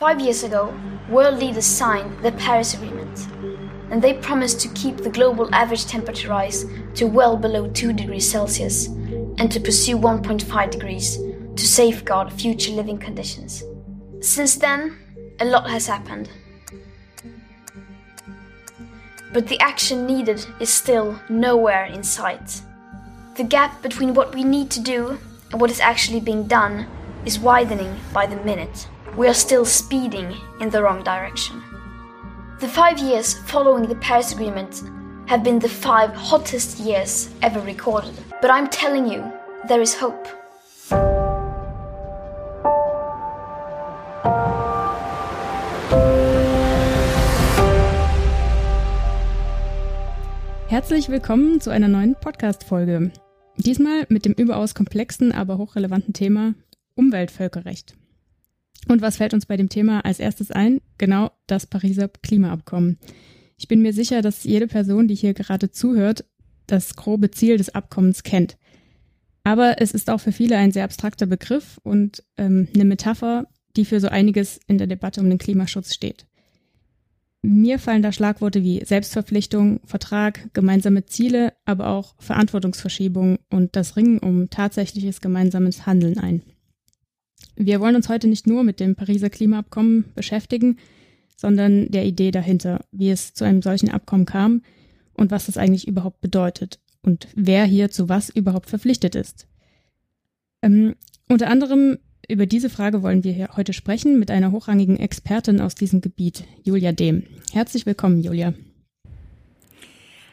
Five years ago, world leaders signed the Paris Agreement, and they promised to keep the global average temperature rise to well below 2 degrees Celsius and to pursue 1.5 degrees to safeguard future living conditions. Since then, a lot has happened. But the action needed is still nowhere in sight. The gap between what we need to do and what is actually being done is widening by the minute we are still speeding in the wrong direction. The five years following the Paris Agreement have been the five hottest years ever recorded. But I'm telling you, there is hope. Herzlich willkommen zu einer neuen Podcast-Folge. Diesmal mit dem überaus komplexen, aber hochrelevanten Thema Umweltvölkerrecht. Und was fällt uns bei dem Thema als erstes ein? Genau das Pariser Klimaabkommen. Ich bin mir sicher, dass jede Person, die hier gerade zuhört, das grobe Ziel des Abkommens kennt. Aber es ist auch für viele ein sehr abstrakter Begriff und ähm, eine Metapher, die für so einiges in der Debatte um den Klimaschutz steht. Mir fallen da Schlagworte wie Selbstverpflichtung, Vertrag, gemeinsame Ziele, aber auch Verantwortungsverschiebung und das Ringen um tatsächliches gemeinsames Handeln ein. Wir wollen uns heute nicht nur mit dem Pariser Klimaabkommen beschäftigen, sondern der Idee dahinter, wie es zu einem solchen Abkommen kam und was das eigentlich überhaupt bedeutet und wer hier zu was überhaupt verpflichtet ist. Ähm, unter anderem über diese Frage wollen wir hier heute sprechen mit einer hochrangigen Expertin aus diesem Gebiet, Julia Dehm. Herzlich willkommen, Julia.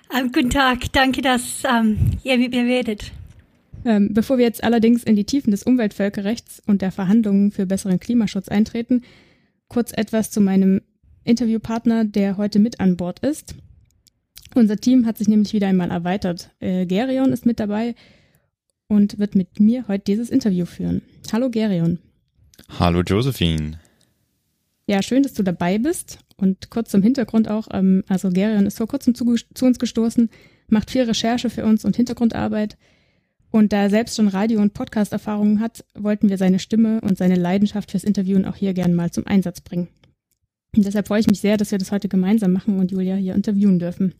Um, ähm, guten Tag, danke, dass um, ihr mit mir redet. Ähm, bevor wir jetzt allerdings in die Tiefen des Umweltvölkerrechts und der Verhandlungen für besseren Klimaschutz eintreten, kurz etwas zu meinem Interviewpartner, der heute mit an Bord ist. Unser Team hat sich nämlich wieder einmal erweitert. Äh, Gerion ist mit dabei und wird mit mir heute dieses Interview führen. Hallo Gerion. Hallo Josephine. Ja, schön, dass du dabei bist. Und kurz zum Hintergrund auch, ähm, also Gerion ist vor kurzem zu, zu uns gestoßen, macht viel Recherche für uns und Hintergrundarbeit. Und da er selbst schon Radio- und Podcast-Erfahrungen hat, wollten wir seine Stimme und seine Leidenschaft fürs Interviewen auch hier gern mal zum Einsatz bringen. Und deshalb freue ich mich sehr, dass wir das heute gemeinsam machen und Julia hier interviewen dürfen.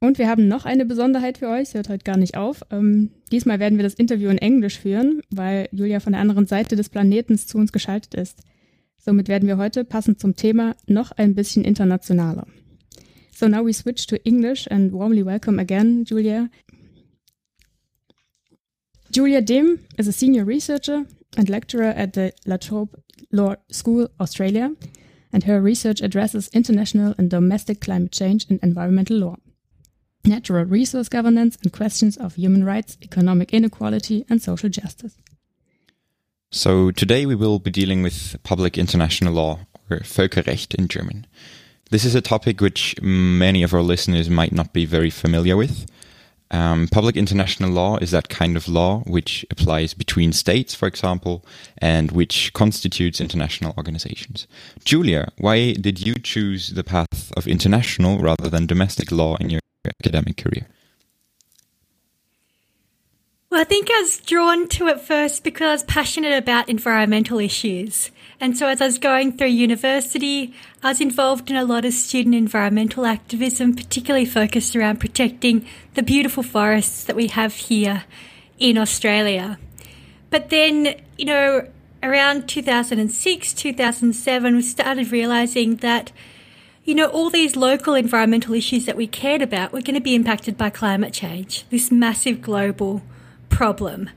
Und wir haben noch eine Besonderheit für euch, hört heute gar nicht auf. Ähm, diesmal werden wir das Interview in Englisch führen, weil Julia von der anderen Seite des Planetens zu uns geschaltet ist. Somit werden wir heute passend zum Thema noch ein bisschen internationaler. So now we switch to English and warmly welcome again, Julia. Julia Dehm is a senior researcher and lecturer at the La Trobe Law School, Australia, and her research addresses international and domestic climate change and environmental law, natural resource governance, and questions of human rights, economic inequality, and social justice. So, today we will be dealing with public international law, or Völkerrecht in German. This is a topic which mm, many of our listeners might not be very familiar with. Um, public international law is that kind of law which applies between states, for example, and which constitutes international organizations. Julia, why did you choose the path of international rather than domestic law in your academic career? Well, I think I was drawn to it first because I was passionate about environmental issues. And so as I was going through university, I was involved in a lot of student environmental activism, particularly focused around protecting the beautiful forests that we have here in Australia. But then, you know, around 2006, 2007, we started realizing that, you know, all these local environmental issues that we cared about were going to be impacted by climate change, this massive global problem.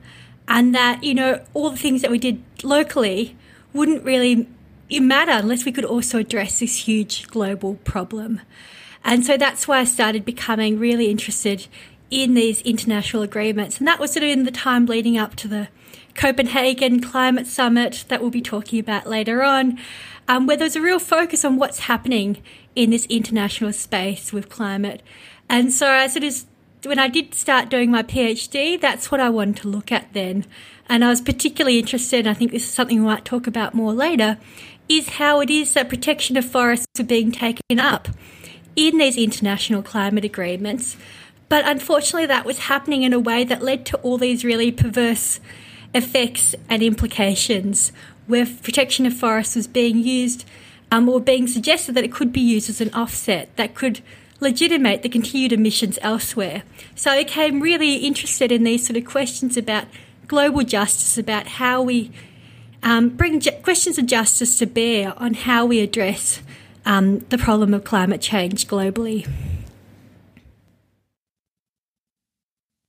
And that, you know, all the things that we did locally wouldn't really matter unless we could also address this huge global problem. And so that's why I started becoming really interested in these international agreements. And that was sort of in the time leading up to the Copenhagen Climate Summit that we'll be talking about later on, um, where there was a real focus on what's happening in this international space with climate. And so I sort of when I did start doing my PhD, that's what I wanted to look at then. And I was particularly interested, and I think this is something we might talk about more later, is how it is that protection of forests are being taken up in these international climate agreements. But unfortunately, that was happening in a way that led to all these really perverse effects and implications where protection of forests was being used um, or being suggested that it could be used as an offset that could legitimate the continued emissions elsewhere. So I became really interested in these sort of questions about global justice, about how we um, bring ju- questions of justice to bear on how we address um, the problem of climate change globally.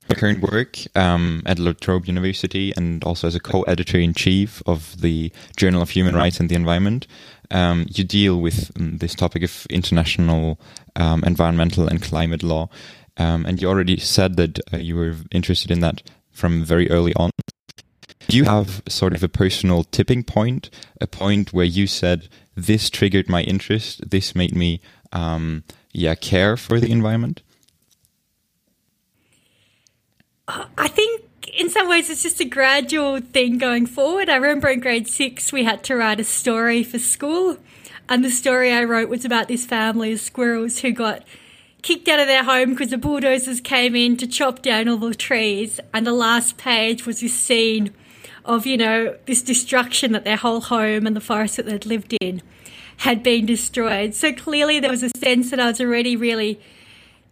My current work um, at La Trobe University and also as a co-editor in chief of the Journal of Human Rights and the Environment, um, you deal with um, this topic of international um, environmental and climate law. Um, and you already said that uh, you were interested in that from very early on. Do you have sort of a personal tipping point, a point where you said, this triggered my interest, this made me um, yeah, care for the environment? I think in some ways it's just a gradual thing going forward. I remember in grade six we had to write a story for school, and the story I wrote was about this family of squirrels who got kicked out of their home because the bulldozers came in to chop down all the trees, and the last page was this scene of, you know, this destruction that their whole home and the forest that they'd lived in had been destroyed. So clearly there was a sense that I was already really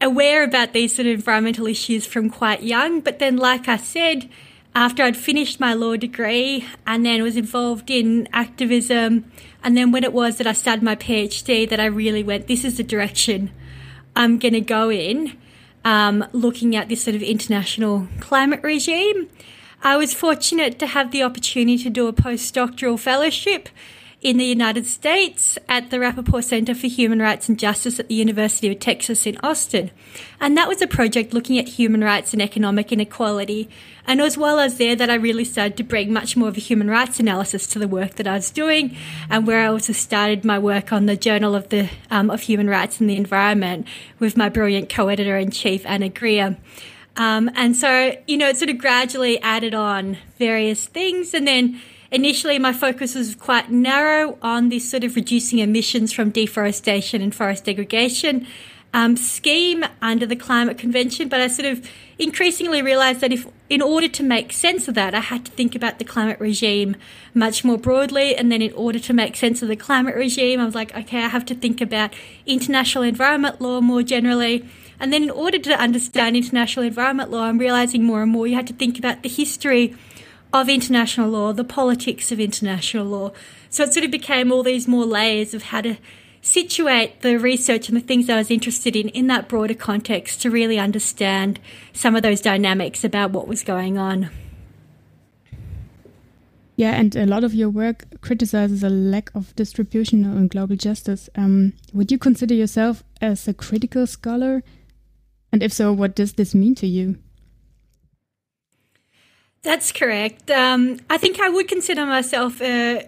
aware about these sort of environmental issues from quite young. But then, like I said, after I'd finished my law degree and then was involved in activism, and then when it was that I started my PhD, that I really went, this is the direction I'm going to go in, um, looking at this sort of international climate regime. I was fortunate to have the opportunity to do a postdoctoral fellowship in the United States at the Rappaport Center for Human Rights and Justice at the University of Texas in Austin. And that was a project looking at human rights and economic inequality. And as well as there that I really started to bring much more of a human rights analysis to the work that I was doing and where I also started my work on the Journal of the um, of Human Rights and the Environment with my brilliant co-editor in chief Anna Grear. Um, and so, you know, it sort of gradually added on various things and then Initially, my focus was quite narrow on this sort of reducing emissions from deforestation and forest degradation um, scheme under the Climate Convention, but I sort of increasingly realised that if, in order to make sense of that, I had to think about the climate regime much more broadly. And then, in order to make sense of the climate regime, I was like, okay, I have to think about international environment law more generally. And then, in order to understand international environment law, I'm realising more and more you had to think about the history of international law, the politics of international law. So it sort of became all these more layers of how to situate the research and the things I was interested in in that broader context to really understand some of those dynamics about what was going on. Yeah, and a lot of your work criticizes a lack of distribution in global justice. Um, would you consider yourself as a critical scholar? And if so, what does this mean to you? That's correct. Um, I think I would consider myself a,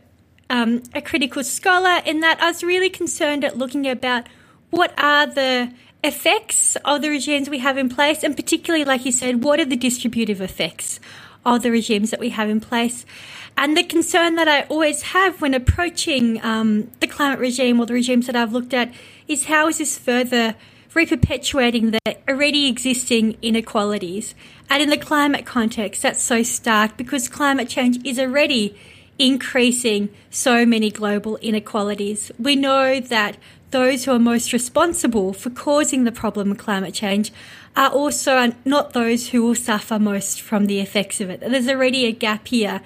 um, a critical scholar in that I was really concerned at looking about what are the effects of the regimes we have in place, and particularly, like you said, what are the distributive effects of the regimes that we have in place. And the concern that I always have when approaching um, the climate regime or the regimes that I've looked at is how is this further reperpetuating the already existing inequalities. And in the climate context, that's so stark because climate change is already increasing so many global inequalities. We know that those who are most responsible for causing the problem of climate change are also not those who will suffer most from the effects of it. There's already a gap here.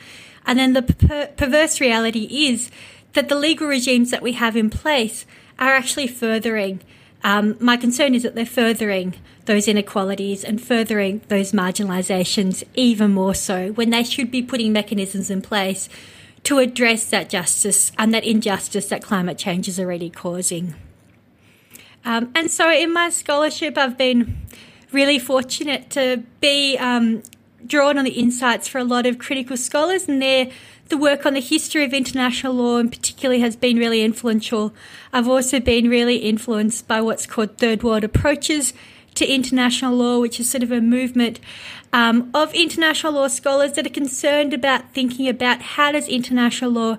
And then the per- perverse reality is that the legal regimes that we have in place are actually furthering um, my concern is that they're furthering those inequalities and furthering those marginalisations even more so when they should be putting mechanisms in place to address that justice and that injustice that climate change is already causing. Um, and so in my scholarship, I've been really fortunate to be um, drawn on the insights for a lot of critical scholars and their the work on the history of international law in particular has been really influential. I've also been really influenced by what's called third world approaches to international law, which is sort of a movement um, of international law scholars that are concerned about thinking about how does international law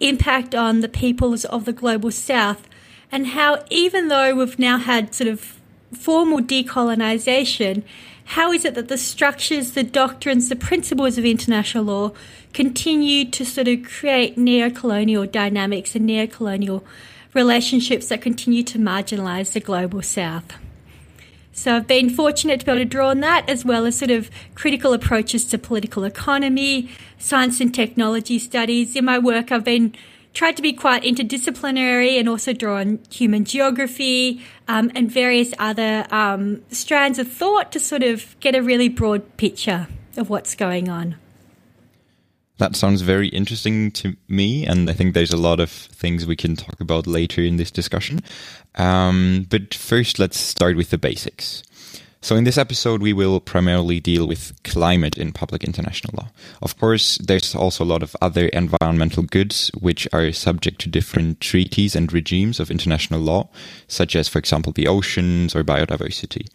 impact on the peoples of the global south and how even though we've now had sort of formal decolonisation, how is it that the structures, the doctrines, the principles of international law continue to sort of create neo-colonial dynamics and neo-colonial relationships that continue to marginalise the global south? So I've been fortunate to be able to draw on that, as well as sort of critical approaches to political economy, science and technology studies. In my work, I've been tried to be quite interdisciplinary and also draw on human geography um, and various other um, strands of thought to sort of get a really broad picture of what's going on. That sounds very interesting to me, and I think there's a lot of things we can talk about later in this discussion. Um, but first, let's start with the basics. So, in this episode, we will primarily deal with climate in public international law. Of course, there's also a lot of other environmental goods which are subject to different treaties and regimes of international law, such as, for example, the oceans or biodiversity.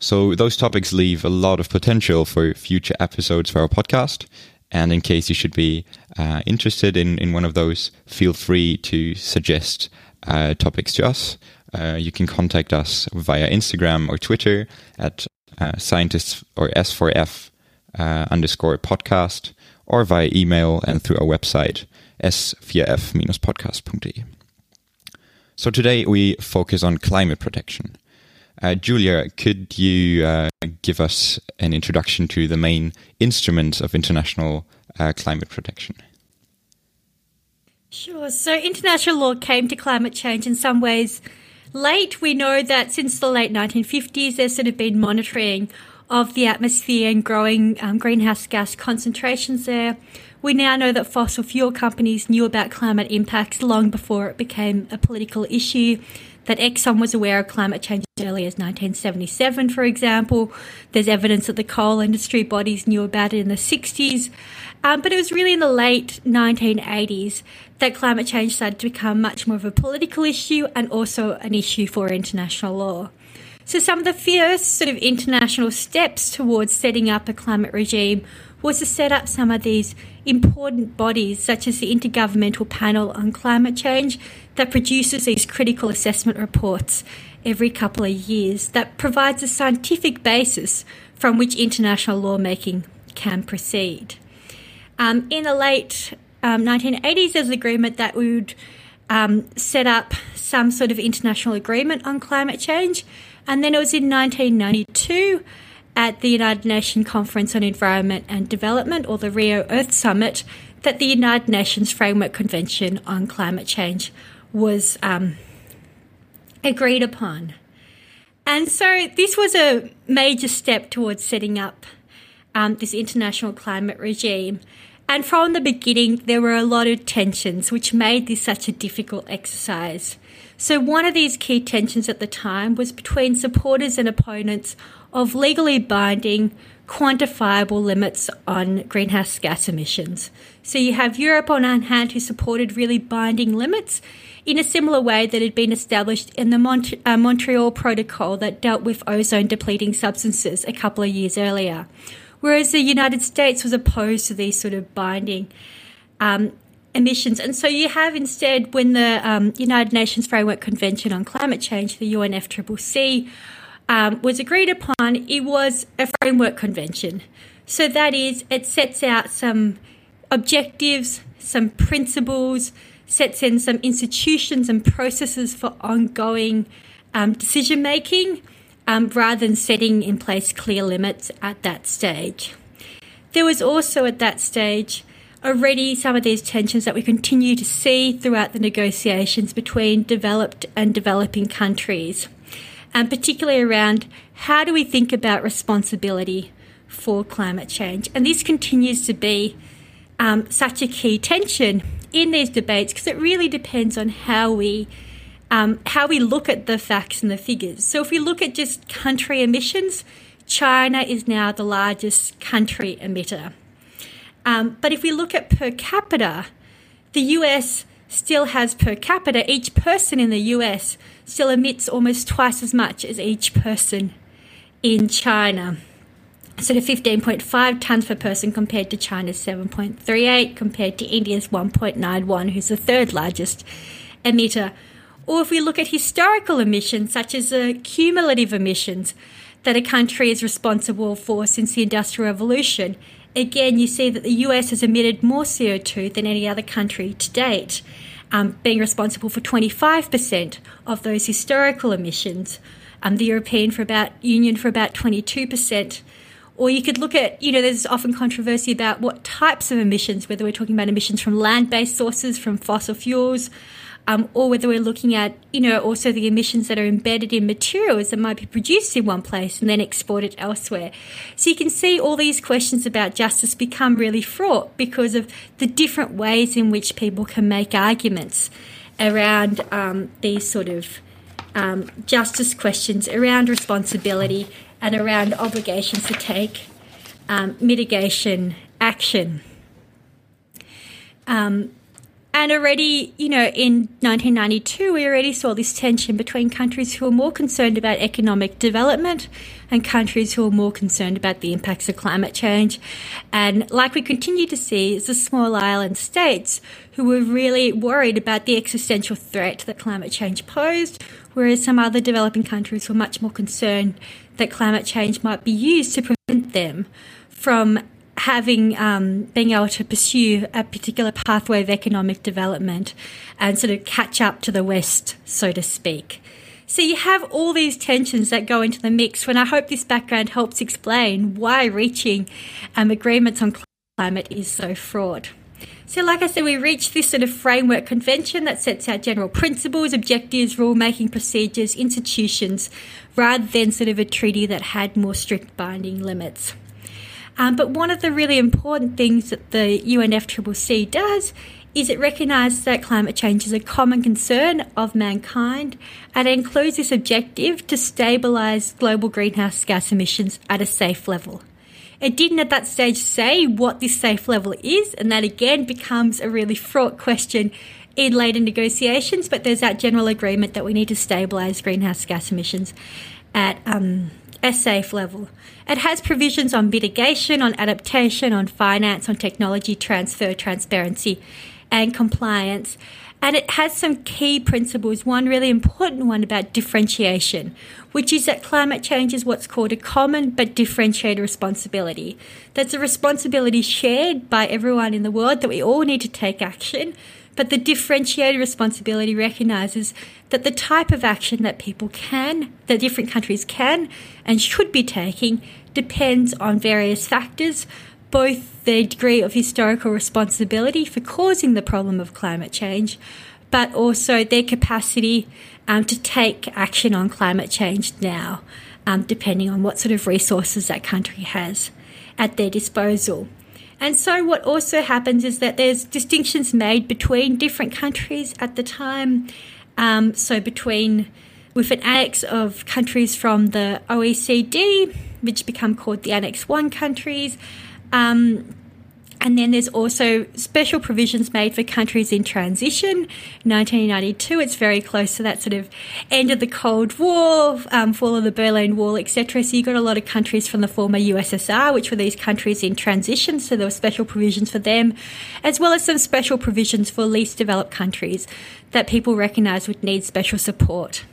So, those topics leave a lot of potential for future episodes for our podcast. And in case you should be uh, interested in, in one of those, feel free to suggest uh, topics to us. Uh, you can contact us via Instagram or Twitter at uh, scientists or S4F uh, underscore podcast or via email and through our website s4f-podcast.de. So today we focus on climate protection. Uh, Julia, could you uh, give us an introduction to the main instruments of international uh, climate protection? Sure. So, international law came to climate change in some ways late. We know that since the late 1950s, there's sort of been monitoring of the atmosphere and growing um, greenhouse gas concentrations there. We now know that fossil fuel companies knew about climate impacts long before it became a political issue that Exxon was aware of climate change as early as 1977, for example. There's evidence that the coal industry bodies knew about it in the 60s. Um, but it was really in the late 1980s that climate change started to become much more of a political issue and also an issue for international law. So, some of the first sort of international steps towards setting up a climate regime was to set up some of these important bodies, such as the Intergovernmental Panel on Climate Change, that produces these critical assessment reports every couple of years, that provides a scientific basis from which international lawmaking can proceed. Um, in the late um, 1980s, there's an agreement that we would um, set up some sort of international agreement on climate change. And then it was in 1992 at the United Nations Conference on Environment and Development, or the Rio Earth Summit, that the United Nations Framework Convention on Climate Change was um, agreed upon. And so this was a major step towards setting up um, this international climate regime. And from the beginning, there were a lot of tensions, which made this such a difficult exercise. So, one of these key tensions at the time was between supporters and opponents of legally binding, quantifiable limits on greenhouse gas emissions. So you have Europe on one hand who supported really binding limits in a similar way that had been established in the Mont- uh, Montreal Protocol that dealt with ozone depleting substances a couple of years earlier. Whereas the United States was opposed to these sort of binding um, emissions. And so you have instead, when the um, United Nations Framework Convention on Climate Change, the UNFCCC, um, was agreed upon, it was a framework convention. So that is, it sets out some objectives, some principles, sets in some institutions and processes for ongoing um, decision making um, rather than setting in place clear limits at that stage. There was also at that stage already some of these tensions that we continue to see throughout the negotiations between developed and developing countries and particularly around how do we think about responsibility for climate change. And this continues to be um, such a key tension in these debates because it really depends on how we um, how we look at the facts and the figures. So if we look at just country emissions, China is now the largest country emitter. Um, but if we look at per capita, the US still has per capita, each person in the US still emits almost twice as much as each person in China. So the 15.5 tonnes per person compared to China's 7.38, compared to India's 1.91, who's the third largest emitter. Or if we look at historical emissions, such as the cumulative emissions, that a country is responsible for since the Industrial Revolution, again, you see that the US has emitted more CO2 than any other country to date, um, being responsible for 25% of those historical emissions. Um, the European for about Union for about 22%. Or you could look at, you know, there's often controversy about what types of emissions, whether we're talking about emissions from land based sources, from fossil fuels, um, or whether we're looking at, you know, also the emissions that are embedded in materials that might be produced in one place and then exported elsewhere. So you can see all these questions about justice become really fraught because of the different ways in which people can make arguments around um, these sort of um, justice questions, around responsibility, and around obligations to take um, mitigation action. Um, and already, you know, in 1992, we already saw this tension between countries who are more concerned about economic development and countries who are more concerned about the impacts of climate change. And like we continue to see, it's the small island states who were really worried about the existential threat that climate change posed, whereas some other developing countries were much more concerned that climate change might be used to prevent them from having um, being able to pursue a particular pathway of economic development and sort of catch up to the West, so to speak. So you have all these tensions that go into the mix. When I hope this background helps explain why reaching um, agreements on climate is so fraught. So, like I said, we reached this sort of framework convention that sets out general principles, objectives, rule making procedures, institutions, rather than sort of a treaty that had more strict binding limits. Um, but one of the really important things that the UNFCCC does is it recognises that climate change is a common concern of mankind and it includes this objective to stabilise global greenhouse gas emissions at a safe level. It didn't at that stage say what this safe level is, and that again becomes a really fraught question in later negotiations, but there's that general agreement that we need to stabilise greenhouse gas emissions at um, a safe level. It has provisions on mitigation, on adaptation, on finance, on technology transfer, transparency, and compliance. And it has some key principles, one really important one about differentiation, which is that climate change is what's called a common but differentiated responsibility. That's a responsibility shared by everyone in the world that we all need to take action, but the differentiated responsibility recognises that the type of action that people can, that different countries can and should be taking, depends on various factors, both their degree of historical responsibility for causing the problem of climate change, but also their capacity um, to take action on climate change now, um, depending on what sort of resources that country has at their disposal. And so, what also happens is that there's distinctions made between different countries at the time. Um, so, between with an annex of countries from the OECD, which become called the Annex 1 countries, um, and then there's also special provisions made for countries in transition. 1992, it's very close to that sort of end of the Cold War, um, fall of the Berlin Wall, etc. So you got a lot of countries from the former USSR, which were these countries in transition. So there were special provisions for them, as well as some special provisions for least developed countries that people recognise would need special support.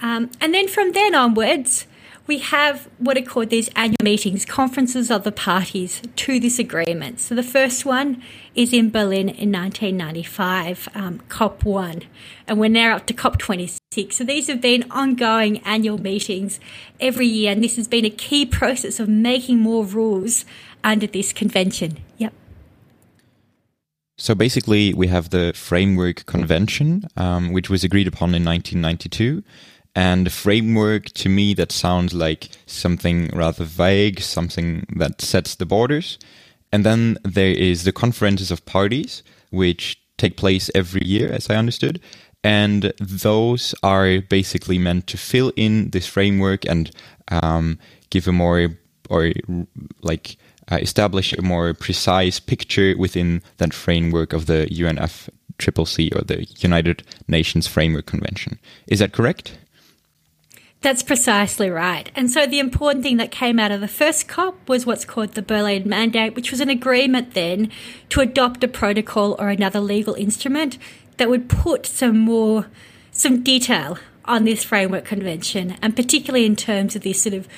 Um, and then from then onwards, we have what are called these annual meetings, conferences of the parties to this agreement. So the first one is in Berlin in 1995, um, COP1, and we're now up to COP26. So these have been ongoing annual meetings every year, and this has been a key process of making more rules under this convention. Yep. So basically, we have the Framework Convention, um, which was agreed upon in 1992 and framework to me that sounds like something rather vague, something that sets the borders. And then there is the conferences of parties, which take place every year, as I understood. And those are basically meant to fill in this framework and um, give a more, or like uh, establish a more precise picture within that framework of the UNFCCC or the United Nations Framework Convention. Is that correct? That's precisely right. And so the important thing that came out of the first COP was what's called the Berlin Mandate, which was an agreement then to adopt a protocol or another legal instrument that would put some more, some detail on this framework convention, and particularly in terms of these sort of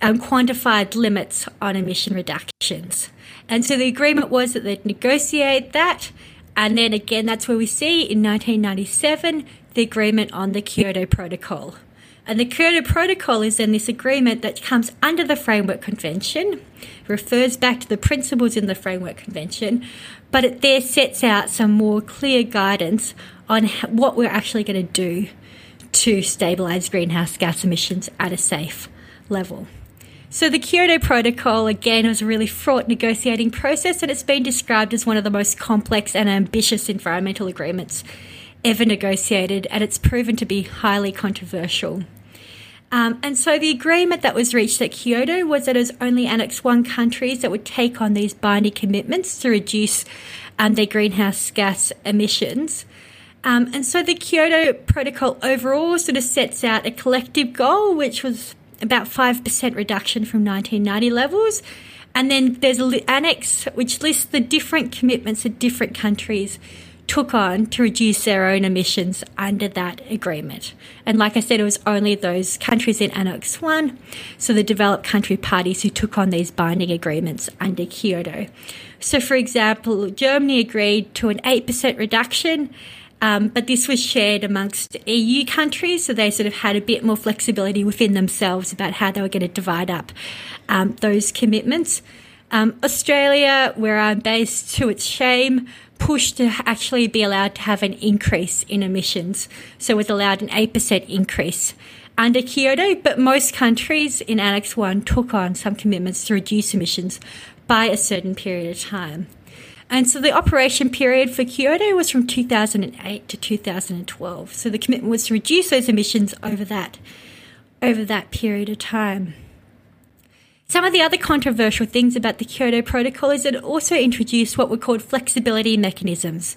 um, quantified limits on emission reductions. And so the agreement was that they'd negotiate that, and then again, that's where we see in 1997 the agreement on the Kyoto Protocol. And the Kyoto Protocol is then this agreement that comes under the Framework Convention, refers back to the principles in the Framework Convention, but it there sets out some more clear guidance on what we're actually going to do to stabilise greenhouse gas emissions at a safe level. So the Kyoto Protocol, again, was a really fraught negotiating process, and it's been described as one of the most complex and ambitious environmental agreements ever negotiated, and it's proven to be highly controversial. Um, and so the agreement that was reached at Kyoto was that it was only Annex 1 countries that would take on these binding commitments to reduce um, their greenhouse gas emissions. Um, and so the Kyoto Protocol overall sort of sets out a collective goal, which was about 5% reduction from 1990 levels. And then there's an annex which lists the different commitments of different countries took on to reduce their own emissions under that agreement. And like I said, it was only those countries in Annex 1, so the developed country parties who took on these binding agreements under Kyoto. So, for example, Germany agreed to an 8% reduction um, but this was shared amongst EU countries, so they sort of had a bit more flexibility within themselves about how they were going to divide up um, those commitments. Um, Australia, where I'm based, to its shame, pushed to actually be allowed to have an increase in emissions. So it was allowed an 8% increase under Kyoto, but most countries in Annex 1 took on some commitments to reduce emissions by a certain period of time. And so the operation period for Kyoto was from 2008 to 2012. So the commitment was to reduce those emissions over that over that period of time. Some of the other controversial things about the Kyoto Protocol is it also introduced what were called flexibility mechanisms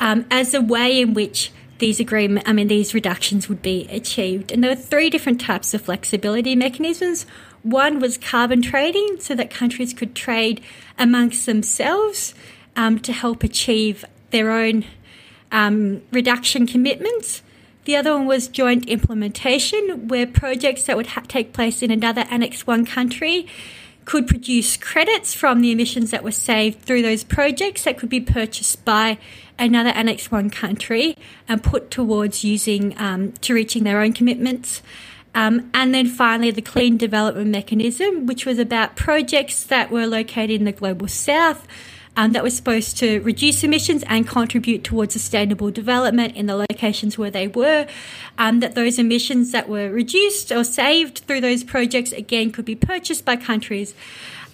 um, as a way in which these agreement, I mean, these reductions would be achieved. And there were three different types of flexibility mechanisms. One was carbon trading, so that countries could trade amongst themselves um, to help achieve their own um, reduction commitments. The other one was joint implementation, where projects that would ha- take place in another Annex 1 country could produce credits from the emissions that were saved through those projects that could be purchased by another Annex 1 country and put towards using um, to reaching their own commitments. Um, and then finally, the Clean Development Mechanism, which was about projects that were located in the Global South um, that was supposed to reduce emissions and contribute towards sustainable development in the locations where they were. Um, that those emissions that were reduced or saved through those projects again could be purchased by countries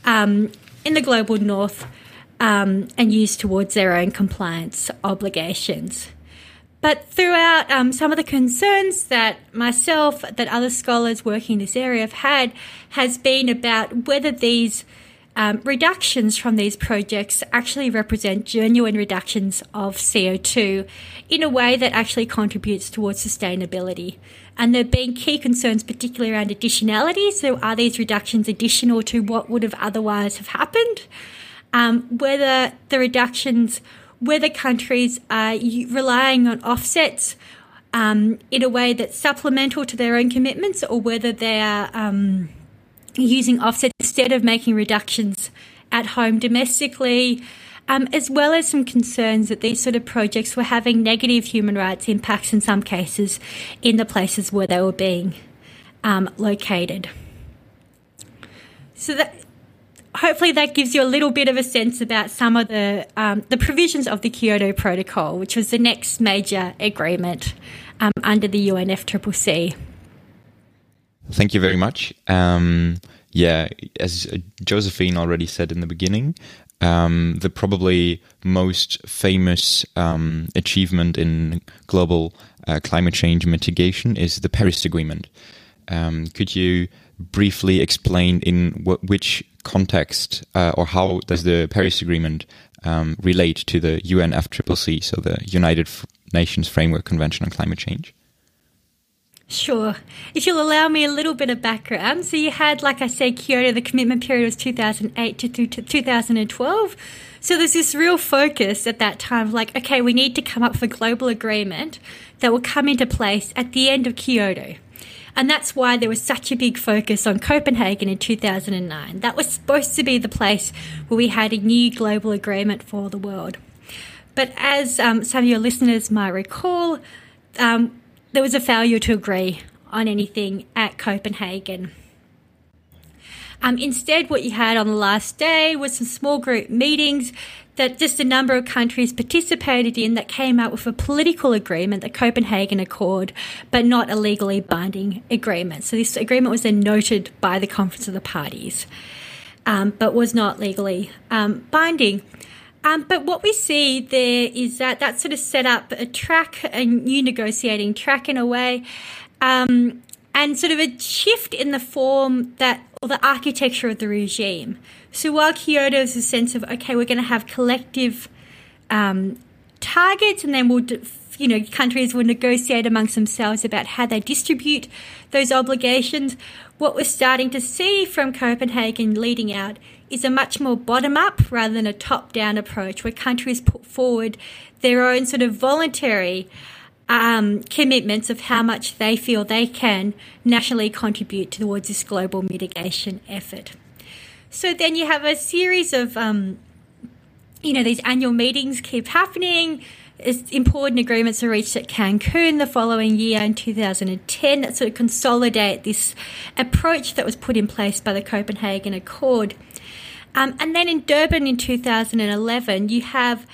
um, in the global north um, and used towards their own compliance obligations. But throughout, um, some of the concerns that myself, that other scholars working in this area have had, has been about whether these um, reductions from these projects actually represent genuine reductions of CO2 in a way that actually contributes towards sustainability. And there have been key concerns, particularly around additionality. So, are these reductions additional to what would have otherwise have happened? Um, whether the reductions, whether countries are relying on offsets um, in a way that's supplemental to their own commitments, or whether they are um, using offset instead of making reductions at home domestically, um, as well as some concerns that these sort of projects were having negative human rights impacts in some cases in the places where they were being um, located. So that hopefully that gives you a little bit of a sense about some of the um, the provisions of the Kyoto Protocol, which was the next major agreement um, under the UNFCCC. Thank you very much. Um, yeah, as Josephine already said in the beginning, um, the probably most famous um, achievement in global uh, climate change mitigation is the Paris Agreement. Um, could you briefly explain in which context uh, or how does the Paris Agreement um, relate to the UNFCCC, so the United Nations Framework Convention on Climate Change? Sure. If you'll allow me a little bit of background. So, you had, like I said, Kyoto, the commitment period was 2008 to 2012. So there's this real focus at that time of like, okay, we need to come up with a global agreement that will come into place at the end of Kyoto. And that's why there was such a big focus on Copenhagen in 2009. That was supposed to be the place where we had a new global agreement for the world. But as um, some of your listeners might recall, um, there was a failure to agree on anything at Copenhagen. Um, instead, what you had on the last day was some small group meetings that just a number of countries participated in that came out with a political agreement, the Copenhagen Accord, but not a legally binding agreement. So this agreement was then noted by the Conference of the Parties, um, but was not legally um, binding. Um, but what we see there is that that sort of set up a track, a new negotiating track in a way, um, and sort of a shift in the form that, or the architecture of the regime. So while Kyoto is a sense of, okay, we're going to have collective um, targets and then we'll, you know, countries will negotiate amongst themselves about how they distribute those obligations. What we're starting to see from Copenhagen leading out is a much more bottom up rather than a top down approach where countries put forward their own sort of voluntary um, commitments of how much they feel they can nationally contribute towards this global mitigation effort. So then you have a series of, um, you know, these annual meetings keep happening. Important agreements are reached at Cancun the following year in 2010 that sort of consolidate this approach that was put in place by the Copenhagen Accord. Um, and then in Durban in 2011, you have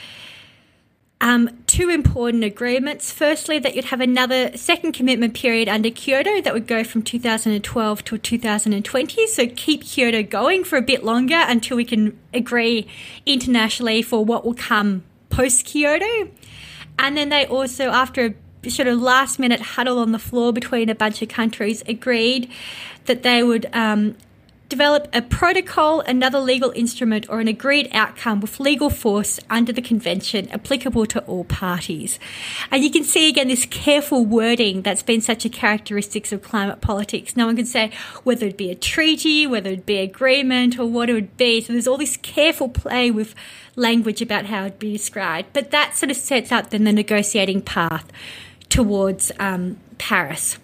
um, two important agreements. Firstly, that you'd have another second commitment period under Kyoto that would go from 2012 to 2020. So keep Kyoto going for a bit longer until we can agree internationally for what will come post Kyoto. And then they also, after a sort of last minute huddle on the floor between a bunch of countries, agreed that they would um, develop a protocol, another legal instrument, or an agreed outcome with legal force under the convention applicable to all parties. And you can see again this careful wording that's been such a characteristic of climate politics. No one can say whether it be a treaty, whether it be agreement, or what it would be. So there's all this careful play with language about how it'd be described. But that sort of sets up then the negotiating path towards um, Paris.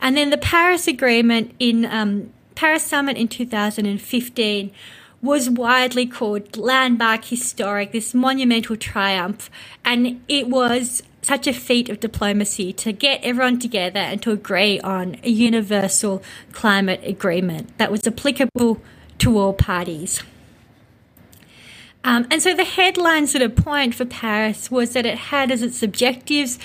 And then the Paris Agreement in um, Paris Summit in 2015 was widely called landmark historic, this monumental triumph, and it was such a feat of diplomacy to get everyone together and to agree on a universal climate agreement that was applicable to all parties. Um, and so the headline sort of point for Paris was that it had as its objectives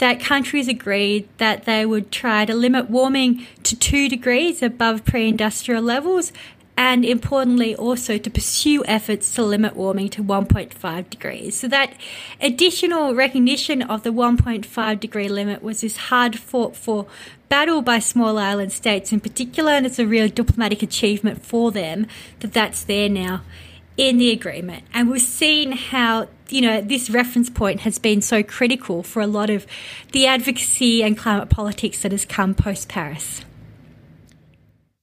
that countries agreed that they would try to limit warming to two degrees above pre industrial levels and importantly also to pursue efforts to limit warming to 1.5 degrees. So that additional recognition of the 1.5 degree limit was this hard fought for battle by small island states in particular and it's a real diplomatic achievement for them that that's there now in the agreement. And we've seen how, you know, this reference point has been so critical for a lot of the advocacy and climate politics that has come post Paris.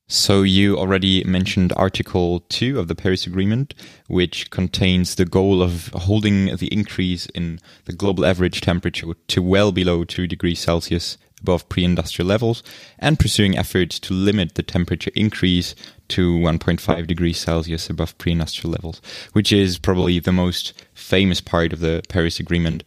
So you already mentioned Article 2 of the Paris Agreement, which contains the goal of holding the increase in the global average temperature to well below 2 degrees Celsius above pre-industrial levels and pursuing efforts to limit the temperature increase to 1.5 degrees Celsius above pre-industrial levels, which is probably the most famous part of the Paris Agreement.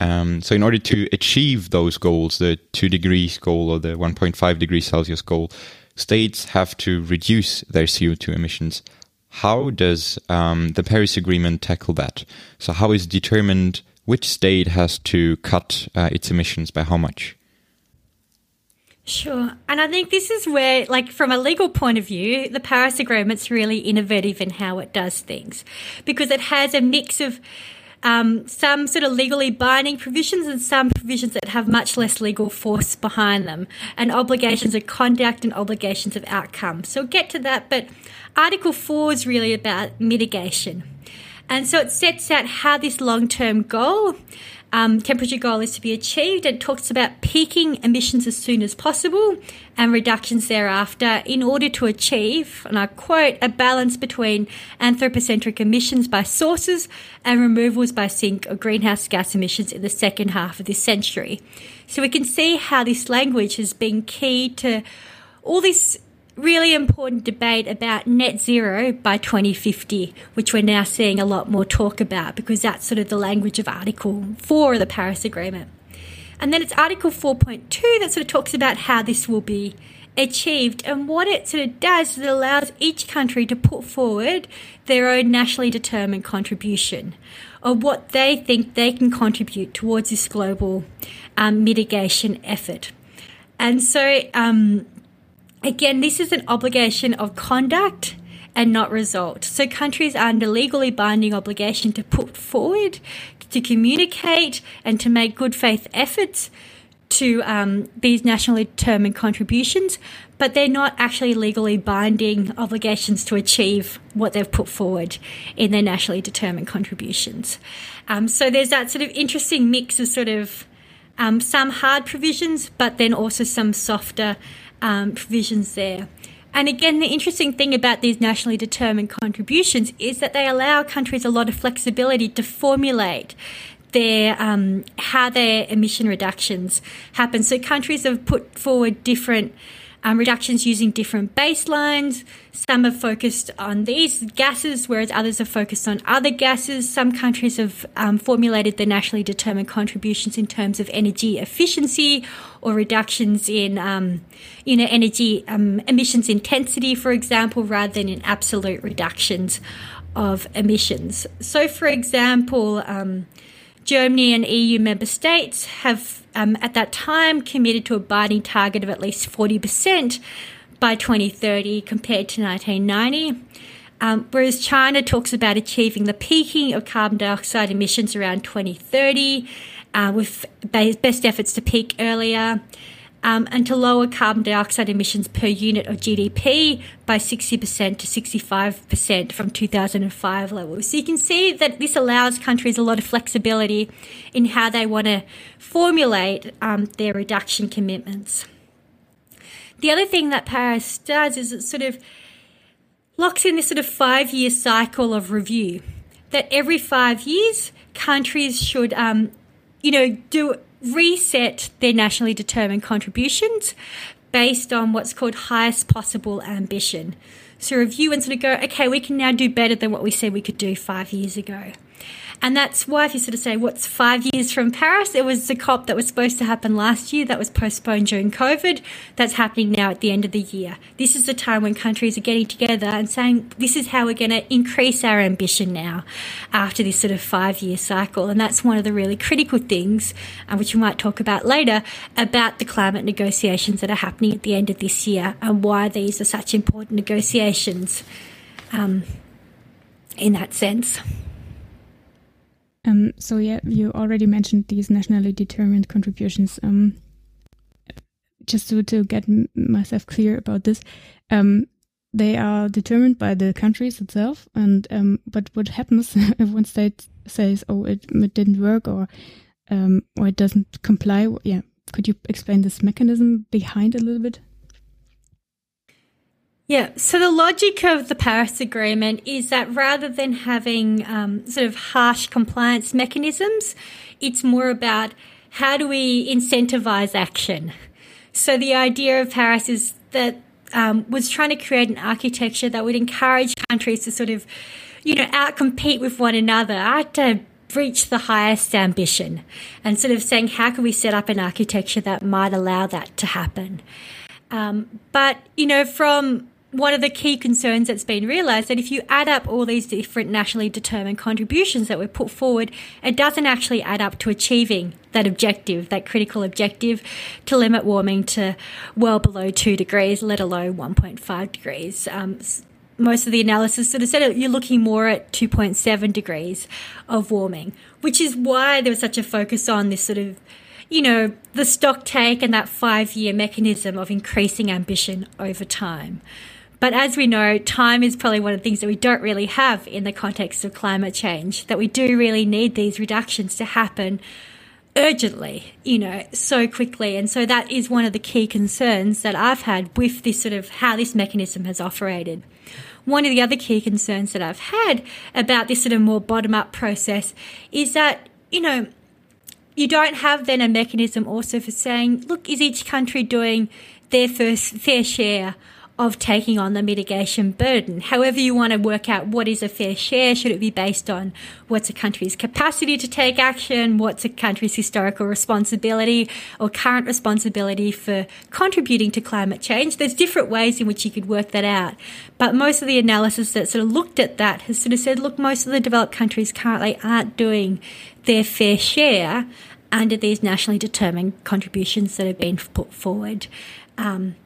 Um, so, in order to achieve those goals, the two degrees goal or the 1.5 degrees Celsius goal, states have to reduce their CO2 emissions. How does um, the Paris Agreement tackle that? So, how is determined which state has to cut uh, its emissions by how much? Sure. And I think this is where, like, from a legal point of view, the Paris Agreement's really innovative in how it does things because it has a mix of um, some sort of legally binding provisions and some provisions that have much less legal force behind them, and obligations of conduct and obligations of outcome. So we'll get to that, but Article 4 is really about mitigation. And so it sets out how this long term goal, um, temperature goal, is to be achieved. It talks about peaking emissions as soon as possible and reductions thereafter in order to achieve, and I quote, a balance between anthropocentric emissions by sources and removals by sink of greenhouse gas emissions in the second half of this century. So we can see how this language has been key to all this really important debate about net zero by 2050, which we're now seeing a lot more talk about because that's sort of the language of Article 4 of the Paris Agreement. And then it's Article 4.2 that sort of talks about how this will be achieved. And what it sort of does is it allows each country to put forward their own nationally determined contribution of what they think they can contribute towards this global um, mitigation effort. And so, um, Again, this is an obligation of conduct and not result. So countries are under legally binding obligation to put forward, to communicate, and to make good faith efforts to um, these nationally determined contributions, but they're not actually legally binding obligations to achieve what they've put forward in their nationally determined contributions. Um, so there's that sort of interesting mix of sort of um, some hard provisions, but then also some softer um, provisions there. And again, the interesting thing about these nationally determined contributions is that they allow countries a lot of flexibility to formulate their um, how their emission reductions happen. So countries have put forward different um, reductions using different baselines. Some have focused on these gases, whereas others have focused on other gases. Some countries have um, formulated their nationally determined contributions in terms of energy efficiency or reductions in, um, you know, energy um, emissions intensity, for example, rather than in absolute reductions of emissions. So, for example, um, Germany and EU member states have, um, at that time, committed to a binding target of at least 40% by 2030 compared to 1990. Um, whereas China talks about achieving the peaking of carbon dioxide emissions around 2030, uh, with best efforts to peak earlier um, and to lower carbon dioxide emissions per unit of GDP by 60% to 65% from 2005 levels. So you can see that this allows countries a lot of flexibility in how they want to formulate um, their reduction commitments. The other thing that Paris does is it sort of locks in this sort of five year cycle of review. That every five years, countries should, um, you know, do reset their nationally determined contributions based on what's called highest possible ambition. So review and sort of go, okay, we can now do better than what we said we could do five years ago. And that's why, if you sort of say, what's five years from Paris? It was the COP that was supposed to happen last year that was postponed during COVID. That's happening now at the end of the year. This is the time when countries are getting together and saying, this is how we're going to increase our ambition now after this sort of five year cycle. And that's one of the really critical things, uh, which we might talk about later, about the climate negotiations that are happening at the end of this year and why these are such important negotiations um, in that sense. Um, so yeah, you already mentioned these nationally determined contributions. Um, just to, to get myself clear about this, um, they are determined by the countries itself. And um, but what happens if one state says, "Oh, it, it didn't work," or um, or it doesn't comply? Yeah, could you explain this mechanism behind a little bit? Yeah, so the logic of the Paris Agreement is that rather than having um, sort of harsh compliance mechanisms, it's more about how do we incentivize action. So the idea of Paris is that um, was trying to create an architecture that would encourage countries to sort of, you know, outcompete with one another to reach the highest ambition, and sort of saying how can we set up an architecture that might allow that to happen. Um, but you know, from one of the key concerns that's been realised that if you add up all these different nationally determined contributions that were put forward, it doesn't actually add up to achieving that objective, that critical objective to limit warming to well below two degrees, let alone 1.5 degrees. Um, most of the analysis sort of said you're looking more at 2.7 degrees of warming, which is why there was such a focus on this sort of you know, the stock take and that five year mechanism of increasing ambition over time. But as we know, time is probably one of the things that we don't really have in the context of climate change, that we do really need these reductions to happen urgently, you know, so quickly. And so that is one of the key concerns that I've had with this sort of how this mechanism has operated. One of the other key concerns that I've had about this sort of more bottom up process is that, you know, you don't have then a mechanism also for saying, look, is each country doing their first fair share of taking on the mitigation burden. However, you want to work out what is a fair share. Should it be based on what's a country's capacity to take action? What's a country's historical responsibility or current responsibility for contributing to climate change? There's different ways in which you could work that out. But most of the analysis that sort of looked at that has sort of said, look, most of the developed countries currently aren't doing their fair share under these nationally determined contributions that have been put forward. Um,